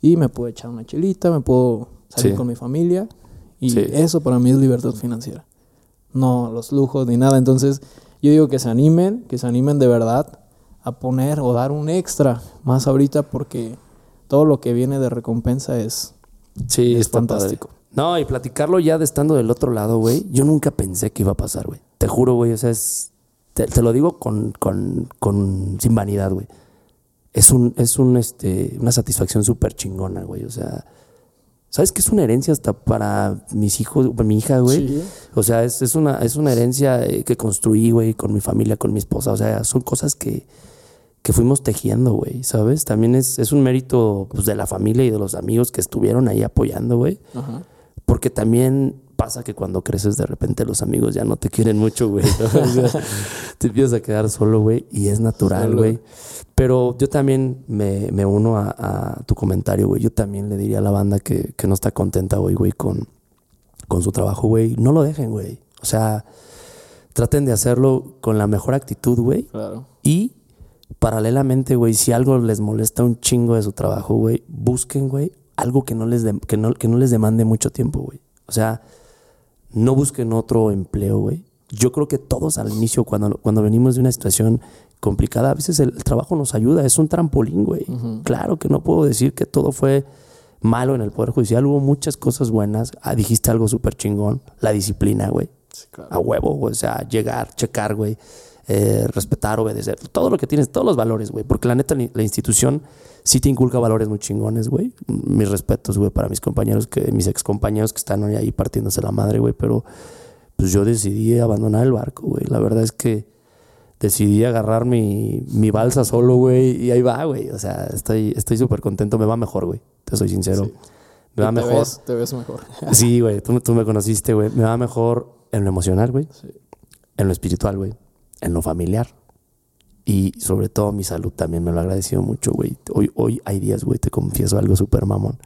y me puedo echar una chelita, me puedo salir Sí. con mi familia y Sí. eso para mí es libertad financiera. No los lujos ni nada. Entonces, yo digo que se animen, que se animen de verdad a poner o dar un extra más ahorita porque todo lo que viene de recompensa es, Sí, es está fantástico. padre. No, y platicarlo ya de estando del otro lado, güey. Yo nunca pensé que iba a pasar, güey. Te juro, güey. O sea, es. Te, te lo digo con, con, con. sin vanidad, güey. Es un, es un, este, una satisfacción súper chingona, güey. O sea. ¿Sabes que es una herencia hasta para mis hijos, para mi hija, güey? Sí. O sea, es, es, una, es una herencia eh, que construí, güey, con mi familia, con mi esposa. O sea, son cosas que, que fuimos tejiendo, güey, ¿sabes? También es, es un mérito pues, de la familia y de los amigos que estuvieron ahí apoyando, güey. Ajá. Porque también pasa que cuando creces de repente los amigos ya no te quieren mucho, güey. ¿no? *laughs* O sea, te empiezas a quedar solo, güey. Y es natural, güey. Pero yo también me, me uno a, a tu comentario, güey. Yo también le diría a la banda que, que no está contenta hoy, güey, con, con su trabajo, güey. No lo dejen, güey. O sea, traten de hacerlo con la mejor actitud, güey. Claro. Y paralelamente, güey, si algo les molesta un chingo de su trabajo, güey, busquen, güey, algo que no les de- que no, que no les demande mucho tiempo, güey. O sea, no busquen otro empleo, güey. Yo creo que todos al inicio, cuando, cuando venimos de una situación complicada, a veces el, el trabajo nos ayuda, es un trampolín, güey. Claro que no puedo decir que todo fue malo en el Poder Judicial, hubo muchas cosas buenas. Ah, dijiste algo súper chingón, la disciplina, güey Sí, claro. a huevo, güey. O sea, llegar, checar, güey. Eh, respetar, obedecer. Todo lo que tienes, todos los valores, güey. Porque la neta, la institución sí te inculca valores muy chingones, güey. Mis respetos, güey, para mis compañeros, que mis ex compañeros que están hoy ahí partiéndose la madre, güey. Pero pues yo decidí abandonar el barco, güey. La verdad es que decidí agarrar mi, mi balsa solo, güey. Y ahí va, güey. O sea, estoy estoy súper contento. Me va mejor, güey. Te soy sincero. Sí. Me va te mejor. Ves, te ves mejor. Sí, güey, tú, tú me conociste, güey. Me va mejor en lo emocional, güey. Sí. En lo espiritual, güey. En lo familiar. Y sobre todo mi salud también me lo ha agradecido mucho, güey. Hoy, hoy hay días, güey, te confieso algo súper mamón.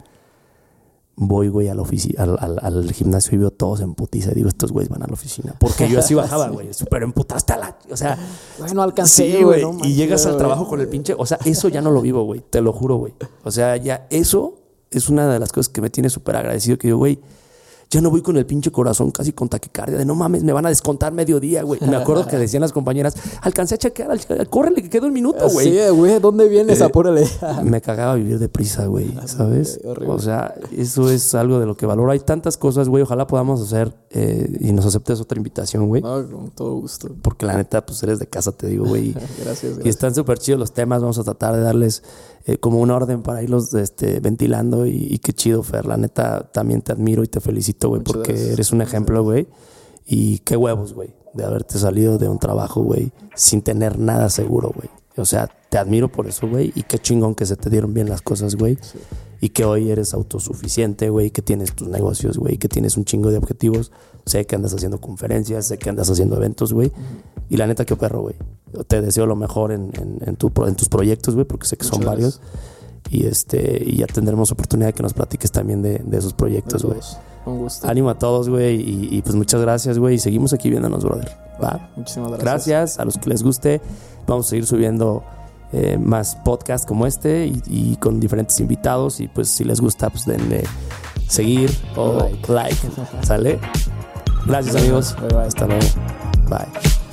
Voy, güey, a la oficina, al, al- al gimnasio y veo todos en putiza. Digo, estos güeyes van a la oficina. Porque yo así bajaba, *laughs* güey. Súper emputaste a la... O sea... Bueno, alcancé, Sí, güey. no y llegas al trabajo con el pinche. O sea, eso ya no lo vivo, güey. Te lo juro, güey. O sea, ya eso es una de las cosas que me tiene súper agradecido. Que yo, güey, ya no voy con el pinche corazón casi con taquicardia. De no mames, me van a descontar mediodía, güey. Me acuerdo que *laughs* decían las compañeras, alcancé a chequear, al- córrele que queda un minuto, güey. Sí, güey, ¿dónde vienes? Eh, Apúrale. *laughs* Me cagaba vivir deprisa, güey, ¿sabes? güey, horrible. O sea, eso es algo de lo que valoro. Hay tantas cosas, güey. Ojalá podamos hacer eh, y nos aceptes otra invitación, güey. No, con todo gusto. Porque la neta, pues eres de casa, te digo, güey. Gracias, *laughs* gracias. Y están súper chidos los temas. Vamos a tratar de darles eh, como un orden para irlos este, ventilando. Y, y qué chido, Fer. La neta, también te admiro y te felicito, güey, porque gracias. eres un ejemplo, güey. Y qué huevos, güey, de haberte salido de un trabajo, güey, sin tener nada seguro, güey. O sea, te admiro por eso, güey. Y qué chingón que se te dieron bien las cosas, güey. Y que hoy eres autosuficiente, güey. Que tienes tus negocios, güey. Que tienes un chingo de objetivos. Sé que andas haciendo conferencias, sé que andas haciendo eventos, güey. Y la neta, qué perro, güey. Te deseo lo mejor en, en- en tu en tus proyectos, güey, porque sé que son Muchas varios. Y este y ya tendremos oportunidad de que nos platiques también de, de esos proyectos, güey. Con gusto. Ánimo a todos, güey. Y, y, pues muchas gracias, güey. Y seguimos aquí viéndonos, brother. Va. Muchísimas gracias. Gracias a los que les guste. Vamos a seguir subiendo eh, más podcasts como este y, y con diferentes invitados. Y pues si les gusta, pues denle seguir o Like. like. ¿Sale? Gracias, amigos. Bye, bye. Hasta luego. Bye.